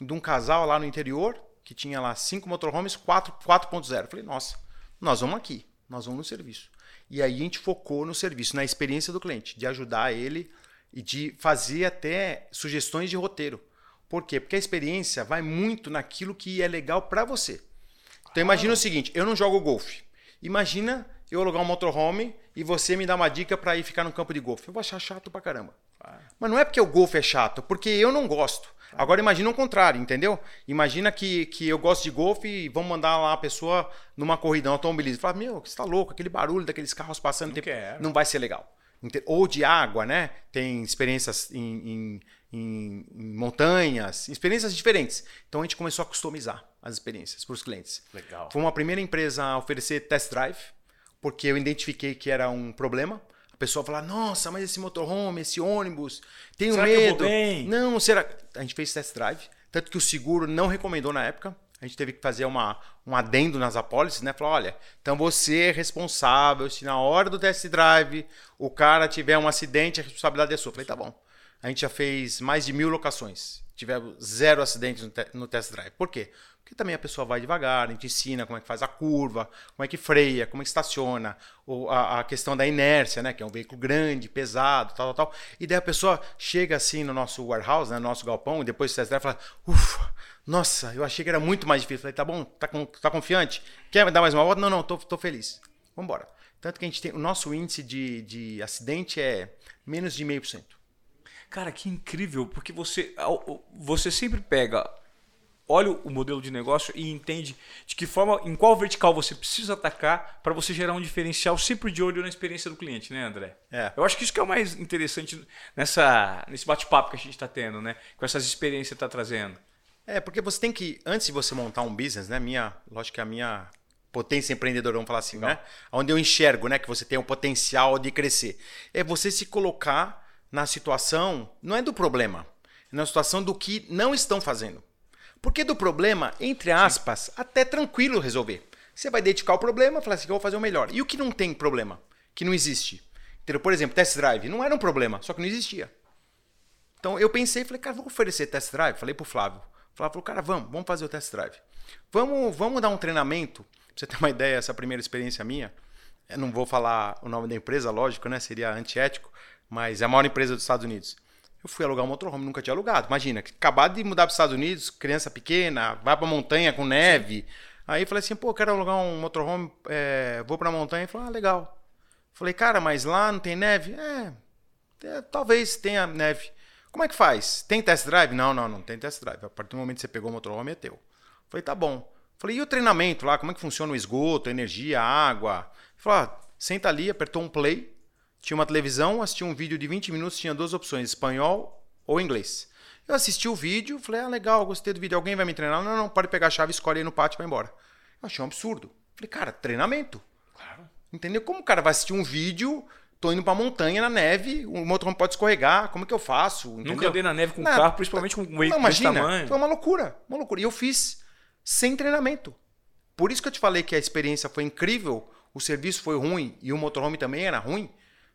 de um casal lá no interior, que tinha lá cinco motorhomes, 4 4.0. Eu Falei, nossa, nós vamos aqui, nós vamos no serviço. E aí a gente focou no serviço, na experiência do cliente, de ajudar ele e de fazer até sugestões de roteiro. Por quê? Porque a experiência vai muito naquilo que é legal para você. Então imagina o seguinte, eu não jogo golfe. Imagina eu alugar um motorhome e você me dá uma dica para ir ficar no campo de golfe. Eu vou achar chato pra caramba. Mas não é porque o golfe é chato, porque eu não gosto. Agora imagina o contrário, entendeu? Imagina que, que eu gosto de golfe e vamos mandar lá a pessoa numa corrida, um automobilismo. Fala, meu, você tá louco, aquele barulho daqueles carros passando, não, tempo, não vai ser legal. Ou de água, né? Tem experiências em, em, em, em montanhas, experiências diferentes. Então a gente começou a customizar as experiências para os clientes. Legal. Foi uma primeira empresa a oferecer test drive, porque eu identifiquei que era um problema pessoa falar, nossa, mas esse motorhome, esse ônibus, tenho será medo. Não, será. A gente fez test drive, tanto que o seguro não recomendou na época. A gente teve que fazer uma, um adendo nas apólices, né? Falar, olha, então você é responsável se na hora do test drive o cara tiver um acidente, a responsabilidade é sua. Eu falei, tá bom. A gente já fez mais de mil locações. Tivemos zero acidentes no, te no test drive. Por quê? Porque também a pessoa vai devagar, a gente ensina como é que faz a curva, como é que freia, como é que estaciona, ou a, a, questão da inércia, né? Que é um veículo grande, pesado, tal, tal, tal. E daí a pessoa chega assim no nosso warehouse, né, no nosso galpão, e depois drive fala, ufa, nossa, eu achei que era muito mais difícil. Falei, tá bom, tá, com, tá confiante? Quer dar mais uma volta? Não, não, tô, tô feliz. Vamos embora. Tanto que a gente tem, o nosso índice de, de acidente é menos de meio por cento. Cara, que incrível, porque você, você sempre pega olha o modelo de negócio e entende de que forma, em qual vertical você precisa atacar para você gerar um diferencial sempre de olho na experiência do cliente, né, André? É. Eu acho que isso que é o mais interessante nessa, nesse bate-papo que a gente está tendo, né? Com essas experiências que está trazendo. É, porque você tem que, antes de você montar um business, né? Minha, lógico que a minha potência empreendedora, vamos falar assim, Legal. né? Onde eu enxergo, né? Que você tem o potencial de crescer. É você se colocar na situação, não é do problema, é na situação do que não estão fazendo. Porque do problema, entre aspas, Sim. até tranquilo resolver. Você vai dedicar o problema e falar assim, eu vou fazer o melhor. E o que não tem problema? Que não existe. Entendeu? Por exemplo, test drive. Não era um problema, só que não existia. Então eu pensei, falei, cara, vou oferecer test drive. Falei pro Flávio. O Flávio falou, cara, vamos, vamos fazer o test drive. Vamos, vamos dar um treinamento. Pra você ter uma ideia, essa primeira experiência minha. Eu não vou falar o nome da empresa, lógico, né? Seria antiético, mas é a maior empresa dos Estados Unidos. Eu fui alugar um motorhome, nunca tinha alugado. Imagina, acabado de mudar para os Estados Unidos, criança pequena, vai para montanha com neve. Aí falei assim, pô, quero alugar um motorhome, é, vou para a montanha. Ele falou, ah, legal. Falei, cara, mas lá não tem neve? É, é, talvez tenha neve. Como é que faz? Tem test drive? Não, não, não tem test drive. A partir do momento que você pegou o motorhome, é teu. Falei, tá bom. Falei, e o treinamento lá? Como é que funciona o esgoto, a energia, a água? Ele falou, ah, senta ali, apertou um play, tinha uma televisão, assisti um vídeo de 20 minutos, tinha duas opções, espanhol ou inglês. Eu assisti o vídeo, falei, ah, legal, gostei do vídeo, alguém vai me treinar? Não, não, pode pegar a chave, escolhe aí no pátio e vai embora. Eu achei um absurdo. Falei, cara, treinamento. Claro. Entendeu? Como o cara vai assistir um vídeo, tô indo pra montanha na neve, o motorhome pode escorregar, como é que eu faço? Entendeu? Nunca andei na neve com carro, principalmente com um veículo desse tamanho. Foi uma loucura, uma loucura. E eu fiz sem treinamento. Por isso que eu te falei que a experiência foi incrível, o serviço foi ruim e o motorhome também era ruim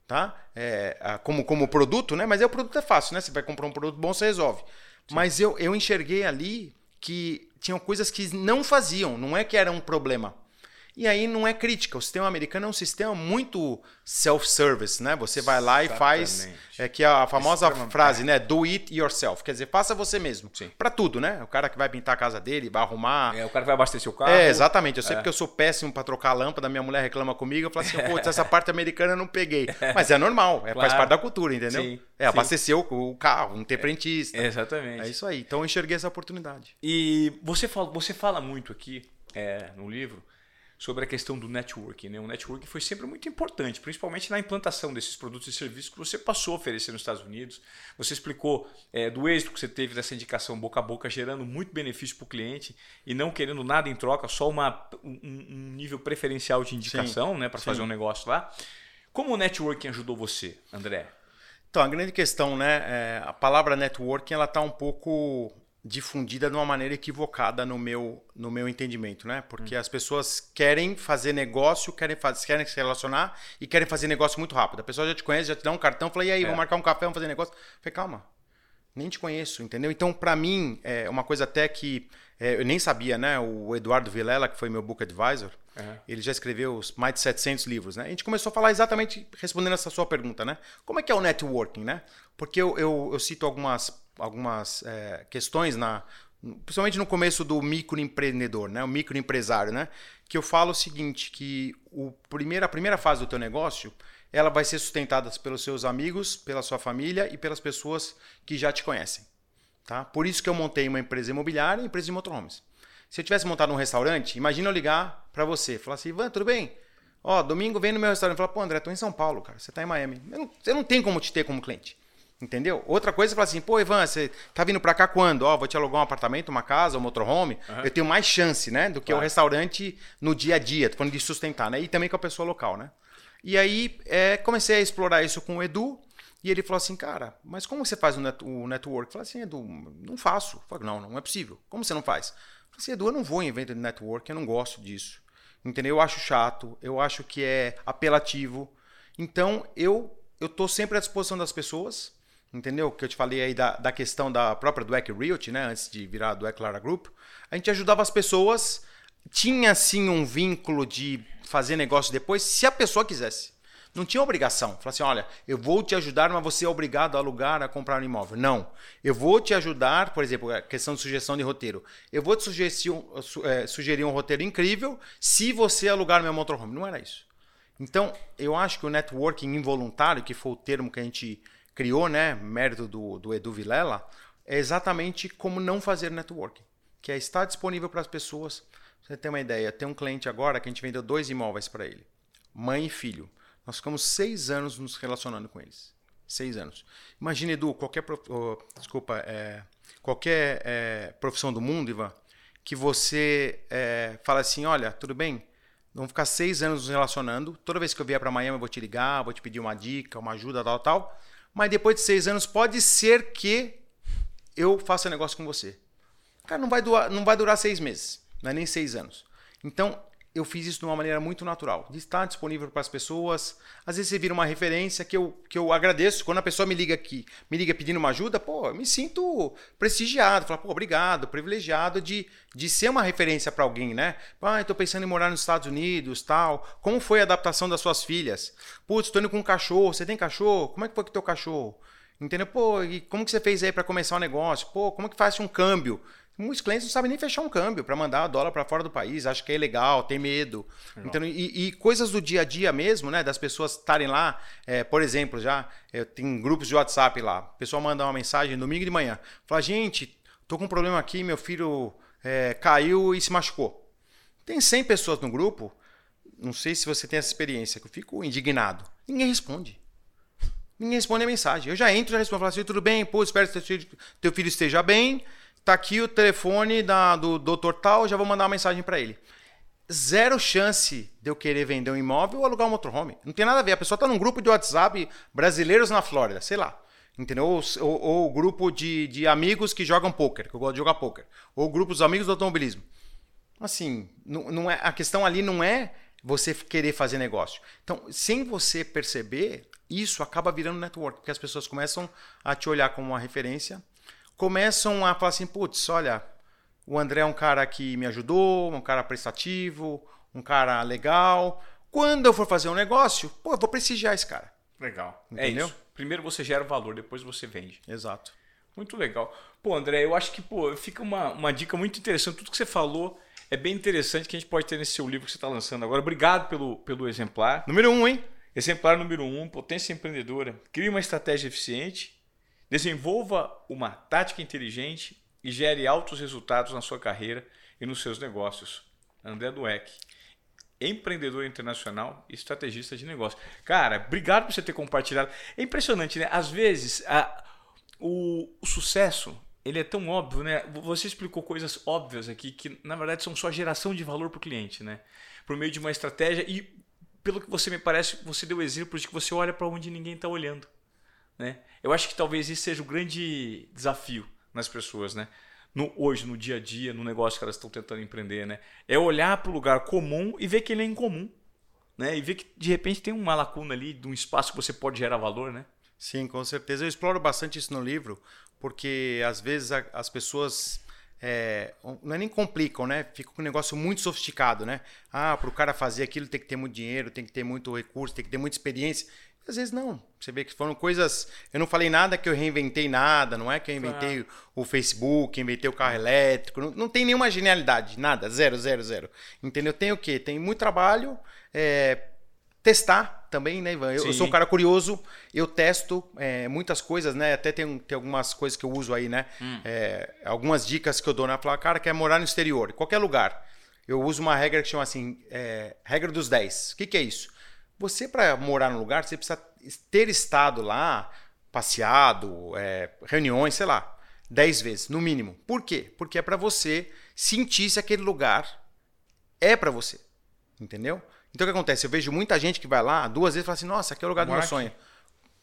tá? É, como, como produto, né? Mas é o produto é fácil, né? Você vai comprar um produto bom, você resolve. Sim. Mas eu, eu enxerguei ali que tinham coisas que não faziam, não é que era um problema. E aí não é crítica. O sistema americano é um sistema muito self-service, né? Você vai lá e faz. É que a famosa frase, né? Do it yourself. Quer dizer, faça você mesmo. Para tudo, né? O cara que vai pintar a casa dele, vai arrumar. É, o cara que vai abastecer o carro. É, exatamente. Eu sei é. porque eu sou péssimo para trocar a lâmpada, minha mulher reclama comigo. Eu falo assim, putz, essa parte americana eu não peguei. Mas é normal, é, claro. faz parte da cultura, entendeu? Sim. É, abastecer o, carro, não ter é, frentista. É, exatamente. É isso aí. Então eu enxerguei essa oportunidade. E você fala, você fala muito aqui é, no livro sobre a questão do networking. Né? O networking foi sempre muito importante, principalmente na implantação desses produtos e serviços que você passou a oferecer nos Estados Unidos. Você explicou é, do êxito que você teve dessa indicação boca a boca, gerando muito benefício para o cliente e não querendo nada em troca, só uma, um, um nível preferencial de indicação né, para fazer um negócio lá. Como o networking ajudou você, André? Então, a grande questão, né? É, a palavra networking ela está um pouco difundida de uma maneira equivocada no meu, no meu entendimento, né? Porque hum. as pessoas querem fazer negócio, querem, faz, querem se relacionar e querem fazer negócio muito rápido. A pessoa já te conhece, já te dá um cartão, fala, e aí, é. vamos marcar um café, vamos fazer negócio. Eu falei, calma, nem te conheço, entendeu? Então, para mim, é uma coisa até que é, eu nem sabia, né? O Eduardo Vilela, que foi meu book advisor, uhum. ele já escreveu mais de 700 livros, né? A gente começou a falar exatamente respondendo essa sua pergunta, né? Como é que é o networking, né? Porque eu, eu, eu cito algumas algumas é, questões na principalmente no começo do microempreendedor, né, o microempresário, né, que eu falo o seguinte, que o primeira, a primeira fase do teu negócio, ela vai ser sustentada pelos seus amigos, pela sua família e pelas pessoas que já te conhecem. Tá? Por isso que eu montei uma empresa imobiliária e empresa de motorhomes. Se eu tivesse montado um restaurante, imagina eu ligar para você, falar assim, Ivan, tudo bem? Ó, domingo vem no meu restaurante e fala, pô, André, tô em São Paulo, cara, você tá em Miami. Eu não, eu não tenho como te ter como cliente. Entendeu? Outra coisa é falar assim, pô, Ivan, você tá vindo pra cá quando? Ó, vou te alugar um apartamento, uma casa, um motorhome. Uhum. Eu tenho mais chance, né? Do que claro. o restaurante no dia a dia, tô falando de sustentar, né? E também com a pessoa local, né? E aí é, comecei a explorar isso com o Edu. E ele falou assim, cara, mas como você faz o, net, o network? Eu falei assim, Edu, não faço. Eu falei, não, não é possível. Como você não faz? Eu falei assim, Edu, eu não vou em evento de network, eu não gosto disso. Entendeu? Eu acho chato, eu acho que é apelativo. Então, eu eu tô sempre à disposição das pessoas entendeu? Que eu te falei aí da, da questão da própria Dweck Realty, né? Antes de virar a Dweck Lara Group. A gente ajudava as pessoas, tinha sim um vínculo de fazer negócio depois, se a pessoa quisesse. Não tinha obrigação. Falar assim, olha, eu vou te ajudar, mas você é obrigado a alugar, a comprar um imóvel. Não. Eu vou te ajudar, por exemplo, a questão de sugestão de roteiro. Eu vou te sugerir um, é, sugerir um roteiro incrível se você alugar meu motorhome. Não era isso. Então, eu acho que o networking involuntário, que foi o termo que a gente criou, né, mérito do, do Edu Vilela, é exatamente como não fazer networking, que é estar disponível para as pessoas. Você tem uma ideia, tem um cliente agora que a gente vendeu dois imóveis para ele, mãe e filho. Nós ficamos seis anos nos relacionando com eles. Seis anos. Imagina, Edu, qualquer, oh, desculpa, é, qualquer é, profissão do mundo, Ivan, que você é, fala assim, olha, tudo bem, vamos ficar seis anos nos relacionando. Toda vez que eu vier para Miami, eu vou te ligar, vou te pedir uma dica, uma ajuda, tal, tal mas depois de seis anos pode ser que eu faça negócio com você. Cara, não vai, durar, não vai durar seis meses, não é nem seis anos. Então, eu fiz isso de uma maneira muito natural, de estar disponível para as pessoas. Às vezes você vira uma referência que eu, que eu agradeço. Quando a pessoa me liga aqui, me liga pedindo uma ajuda, pô, eu me sinto prestigiado, falar, pô, obrigado, privilegiado de, de ser uma referência para alguém, né? Ah, estou pensando em morar nos Estados Unidos, tal. Como foi a adaptação das suas filhas? Putz, estou indo com um cachorro, você tem cachorro? Como é que foi o teu cachorro? Entendeu? Pô, e como que você fez aí para começar o um negócio? Pô, como que faz um câmbio? Muitos clientes não sabem nem fechar um câmbio para mandar dólar para fora do país, acha que é ilegal, tem medo. Então, e, e, coisas do dia a dia mesmo, né? Das pessoas estarem lá, é, por exemplo, já eu tenho grupos de WhatsApp lá. O pessoal manda uma mensagem domingo de manhã. Fala, gente, tô com um problema aqui, meu filho é, caiu e se machucou. Tem 100 pessoas no grupo, não sei se você tem essa experiência, que eu fico indignado. Ninguém responde. Ninguém responde a mensagem. Eu já entro, já respondo, falo assim, tudo bem, pô, espero que teu filho esteja bem tá aqui o telefone da, do doutor tal, já vou mandar uma mensagem para ele. Zero chance de eu querer vender um imóvel ou alugar um motorhome. Não tem nada a ver. A pessoa tá num grupo de WhatsApp brasileiros na Flórida, sei lá. Entendeu? Ou, ou, ou grupo de, de amigos que jogam poker, que eu gosto de jogar poker. Ou grupo dos amigos do automobilismo. Assim, não, não é, a questão ali não é você querer fazer negócio. Então, sem você perceber, isso acaba virando network, porque as pessoas começam a te olhar como uma referência começam a falar assim, putz, olha, o André é um cara que me ajudou, um cara prestativo, um cara legal. Quando eu for fazer um negócio, pô, eu vou prestigiar esse cara. Legal. É Entendeu? É isso. Primeiro você gera valor, depois você vende. Exato. Muito legal. Pô, André, eu acho que pô, fica uma, uma dica muito interessante. Tudo que você falou é bem interessante que a gente pode ter nesse seu livro que você está lançando agora. Obrigado pelo, pelo exemplar. Número um, hein? Exemplar número um, potência empreendedora. Crie uma estratégia eficiente Desenvolva uma tática inteligente e gere altos resultados na sua carreira e nos seus negócios. André Dueck, empreendedor internacional e estrategista de negócio. Cara, obrigado por você ter compartilhado. É impressionante, né? Às vezes, a, o, o sucesso ele é tão óbvio, né? Você explicou coisas óbvias aqui que, na verdade, são só geração de valor para o cliente, né? Por meio de uma estratégia e, pelo que você me parece, você deu exemplos de que você olha para onde ninguém está olhando. Né? Eu acho que talvez esse seja o grande desafio nas pessoas, né? No, hoje, no dia a dia, no negócio que elas estão tentando empreender, né? É olhar para o lugar comum e ver que ele é incomum. Né? E ver que de repente tem uma lacuna ali, de um espaço que você pode gerar valor, né? Sim, com certeza. Eu exploro bastante isso no livro, porque às vezes as pessoas é, não é nem complicam, né? Fica um negócio muito sofisticado, né? Ah, para o cara fazer aquilo tem que ter muito dinheiro, tem que ter muito recurso, tem que ter muita experiência. Às vezes não. Você vê que foram coisas. Eu não falei nada que eu reinventei nada, não é que eu inventei o Facebook, inventei o carro elétrico. Não, não, tem nenhuma genialidade, nada. Zero, zero, zero. Entendeu? Tem o quê? Tem muito trabalho, é, testar também, né, Ivan? Eu, eu, sou um cara curioso, eu testo é, muitas coisas, né? Até tem, tem algumas coisas que eu uso aí, né? Hum. É, algumas dicas que eu dou, né? Falar, cara, quer morar no exterior, em qualquer lugar. Eu uso uma regra que chama assim, é, regra dos 10. O que, que é isso? Você, para morar no lugar, você precisa ter estado lá, passeado, é, reuniões, sei lá, 10 vezes, no mínimo. Por quê? Porque é para você sentir se aquele lugar é para você. Entendeu? Então o que acontece? Eu vejo muita gente que vai lá duas vezes e fala assim: nossa, aqui é o lugar do meu sonho.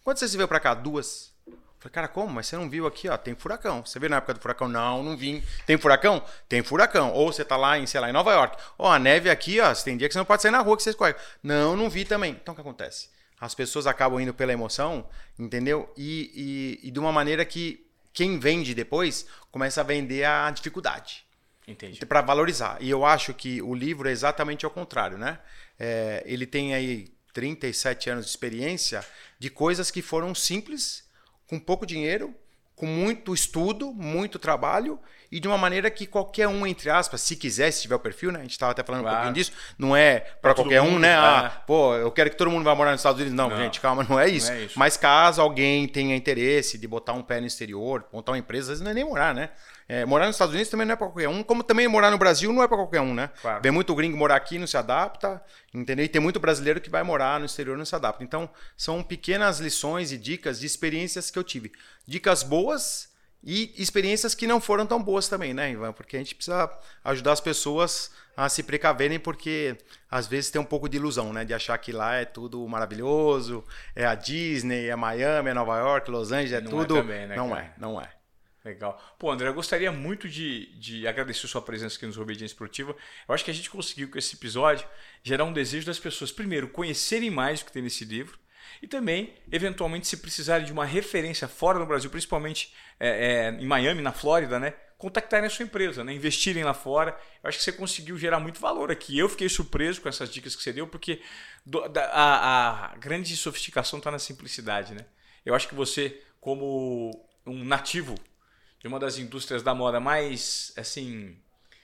Quando você se veio para cá? Duas. Eu falei, cara, como? Mas você não viu aqui, ó, tem furacão. Você viu na época do furacão? Não, não vim. Tem furacão? Tem furacão. Ou você tá lá em, sei lá, em Nova York. Ó, a neve aqui, ó, tem dia que você não pode sair na rua que você escorrega. Não, não vi também. Então o que acontece? As pessoas acabam indo pela emoção, entendeu? E, e, e de uma maneira que quem vende depois começa a vender a dificuldade. Entendi. Para valorizar. E eu acho que o livro é exatamente ao contrário, né? É, ele tem aí 37 anos de experiência de coisas que foram simples, com pouco dinheiro, com muito estudo, muito trabalho e de uma maneira que qualquer um, entre aspas, se quiser, se tiver o perfil, né? A gente estava até falando claro. um pouquinho disso, não é para qualquer mundo, um, né? Ah, é. pô, eu quero que todo mundo vá morar nos Estados Unidos. Não, não. gente, calma, não é, isso. não é, isso. Mas caso alguém tenha interesse de botar um pé no exterior, montar uma empresa, às vezes não é nem morar, né? É, morar nos Estados Unidos também não é para qualquer um, como também morar no Brasil não é para qualquer um, né? Claro. Vem muito gringo morar aqui, não se adapta, entendeu? E tem muito brasileiro que vai morar no exterior não se adapta. Então, são pequenas lições e dicas de experiências que eu tive. Dicas boas e experiências que não foram tão boas também, né, Ivan? Porque a gente precisa ajudar as pessoas a se precaverem, porque às vezes tem um pouco de ilusão, né? De achar que lá é tudo maravilhoso, é a Disney, é Miami, é Nova York, Los Angeles, é não é tudo. É também, né, não cara? é, não é. Legal. Pô, André, eu gostaria muito de, de agradecer sua presença aqui nos Obediência Esportiva. Eu acho que a gente conseguiu com esse episódio gerar um desejo das pessoas, primeiro, conhecerem mais o que tem nesse livro e também, eventualmente, se precisarem de uma referência fora do Brasil, principalmente é, é, em Miami, na Flórida, né? Contactarem a sua empresa, né? investirem lá fora. Eu acho que você conseguiu gerar muito valor aqui. Eu fiquei surpreso com essas dicas que você deu, porque do, da, a, a grande sofisticação está na simplicidade. Né? Eu acho que você, como um nativo de uma das indústrias da moda mais, assim,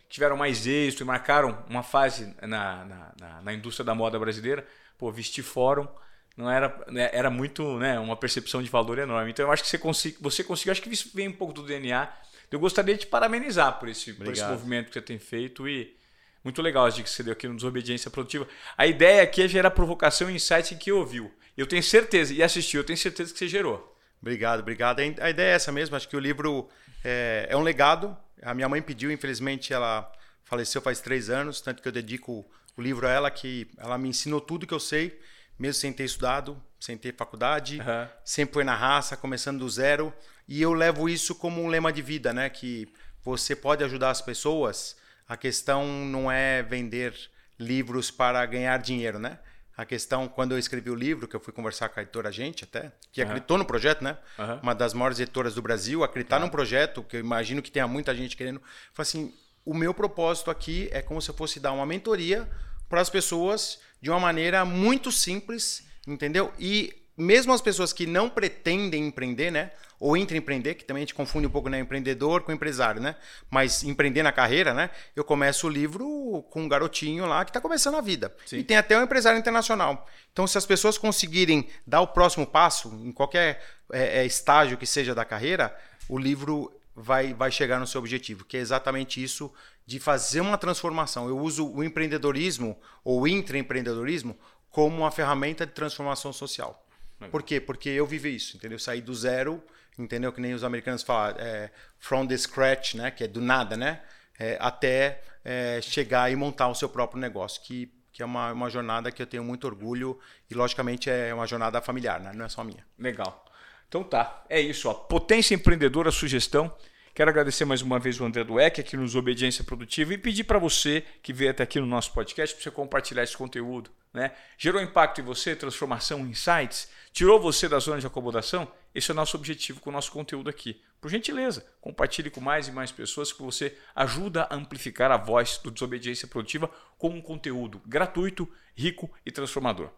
tiveram mais êxito e marcaram uma fase na, na, na, na indústria da moda brasileira. Pô, vestir fórum não era, né, era muito, né, uma percepção de valor enorme. Então eu acho que você, consegui, você conseguiu, acho que isso vem um pouco do DNA. Eu gostaria de te parabenizar por esse, por esse movimento que você tem feito e muito legal as dicas que você deu aqui no Desobediência Produtiva. A ideia aqui é gerar provocação e insight em que ouviu. Eu tenho certeza, e assistiu, eu tenho certeza que você gerou. Obrigado, obrigado. A ideia é essa mesmo, acho que o livro é, é um legado. A minha mãe pediu, infelizmente ela faleceu faz três anos, tanto que eu dedico o livro a ela, que ela me ensinou tudo que eu sei, mesmo sem ter estudado, sem ter faculdade, uhum. sempre foi na raça, começando do zero. E eu levo isso como um lema de vida, né? Que você pode ajudar as pessoas. A questão não é vender livros para ganhar dinheiro, né? A questão, quando eu escrevi o livro, que eu fui conversar com a editora Gente até, que uhum. acreditou no projeto, né? Uhum. Uma das maiores editoras do Brasil, acreditar uhum. num projeto, que eu imagino que tenha muita gente querendo. Falei assim, o meu propósito aqui é como se eu fosse dar uma mentoria para as pessoas de uma maneira muito simples, entendeu? E mesmo as pessoas que não pretendem empreender, né? Ou empreender, que também a gente confunde um pouco, né? Empreendedor com empresário, né? Mas empreender na carreira, né? Eu começo o livro com um garotinho lá que está começando a vida. Sim. E tem até um empresário internacional. Então, se as pessoas conseguirem dar o próximo passo, em qualquer é, é, estágio que seja da carreira, o livro vai, vai chegar no seu objetivo, que é exatamente isso de fazer uma transformação. Eu uso o empreendedorismo ou intraempreendedorismo como uma ferramenta de transformação social. Por quê? Porque eu vivi isso, entendeu? Eu saí do zero, entendeu? Que nem os americanos falam, é, from the scratch, né? Que é do nada, né? É, até é, chegar e montar o seu próprio negócio, que, que é uma, uma jornada que eu tenho muito orgulho e, logicamente, é uma jornada familiar, né? Não é só minha. Legal. Então tá, é isso. Ó. Potência Empreendedora, sugestão. Quero agradecer mais uma vez o André Dueck aqui nos Obediência Produtiva e pedir para você que veio até aqui no nosso podcast para você compartilhar esse conteúdo. Né? Gerou impacto em você, transformação, insights? Tirou você da zona de acomodação? Esse é o nosso objetivo com o nosso conteúdo aqui. Por gentileza, compartilhe com mais e mais pessoas que você ajuda a amplificar a voz do Desobediência Produtiva com um conteúdo gratuito, rico e transformador.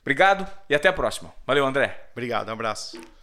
Obrigado e até a próxima. Valeu, André. Obrigado, um abraço.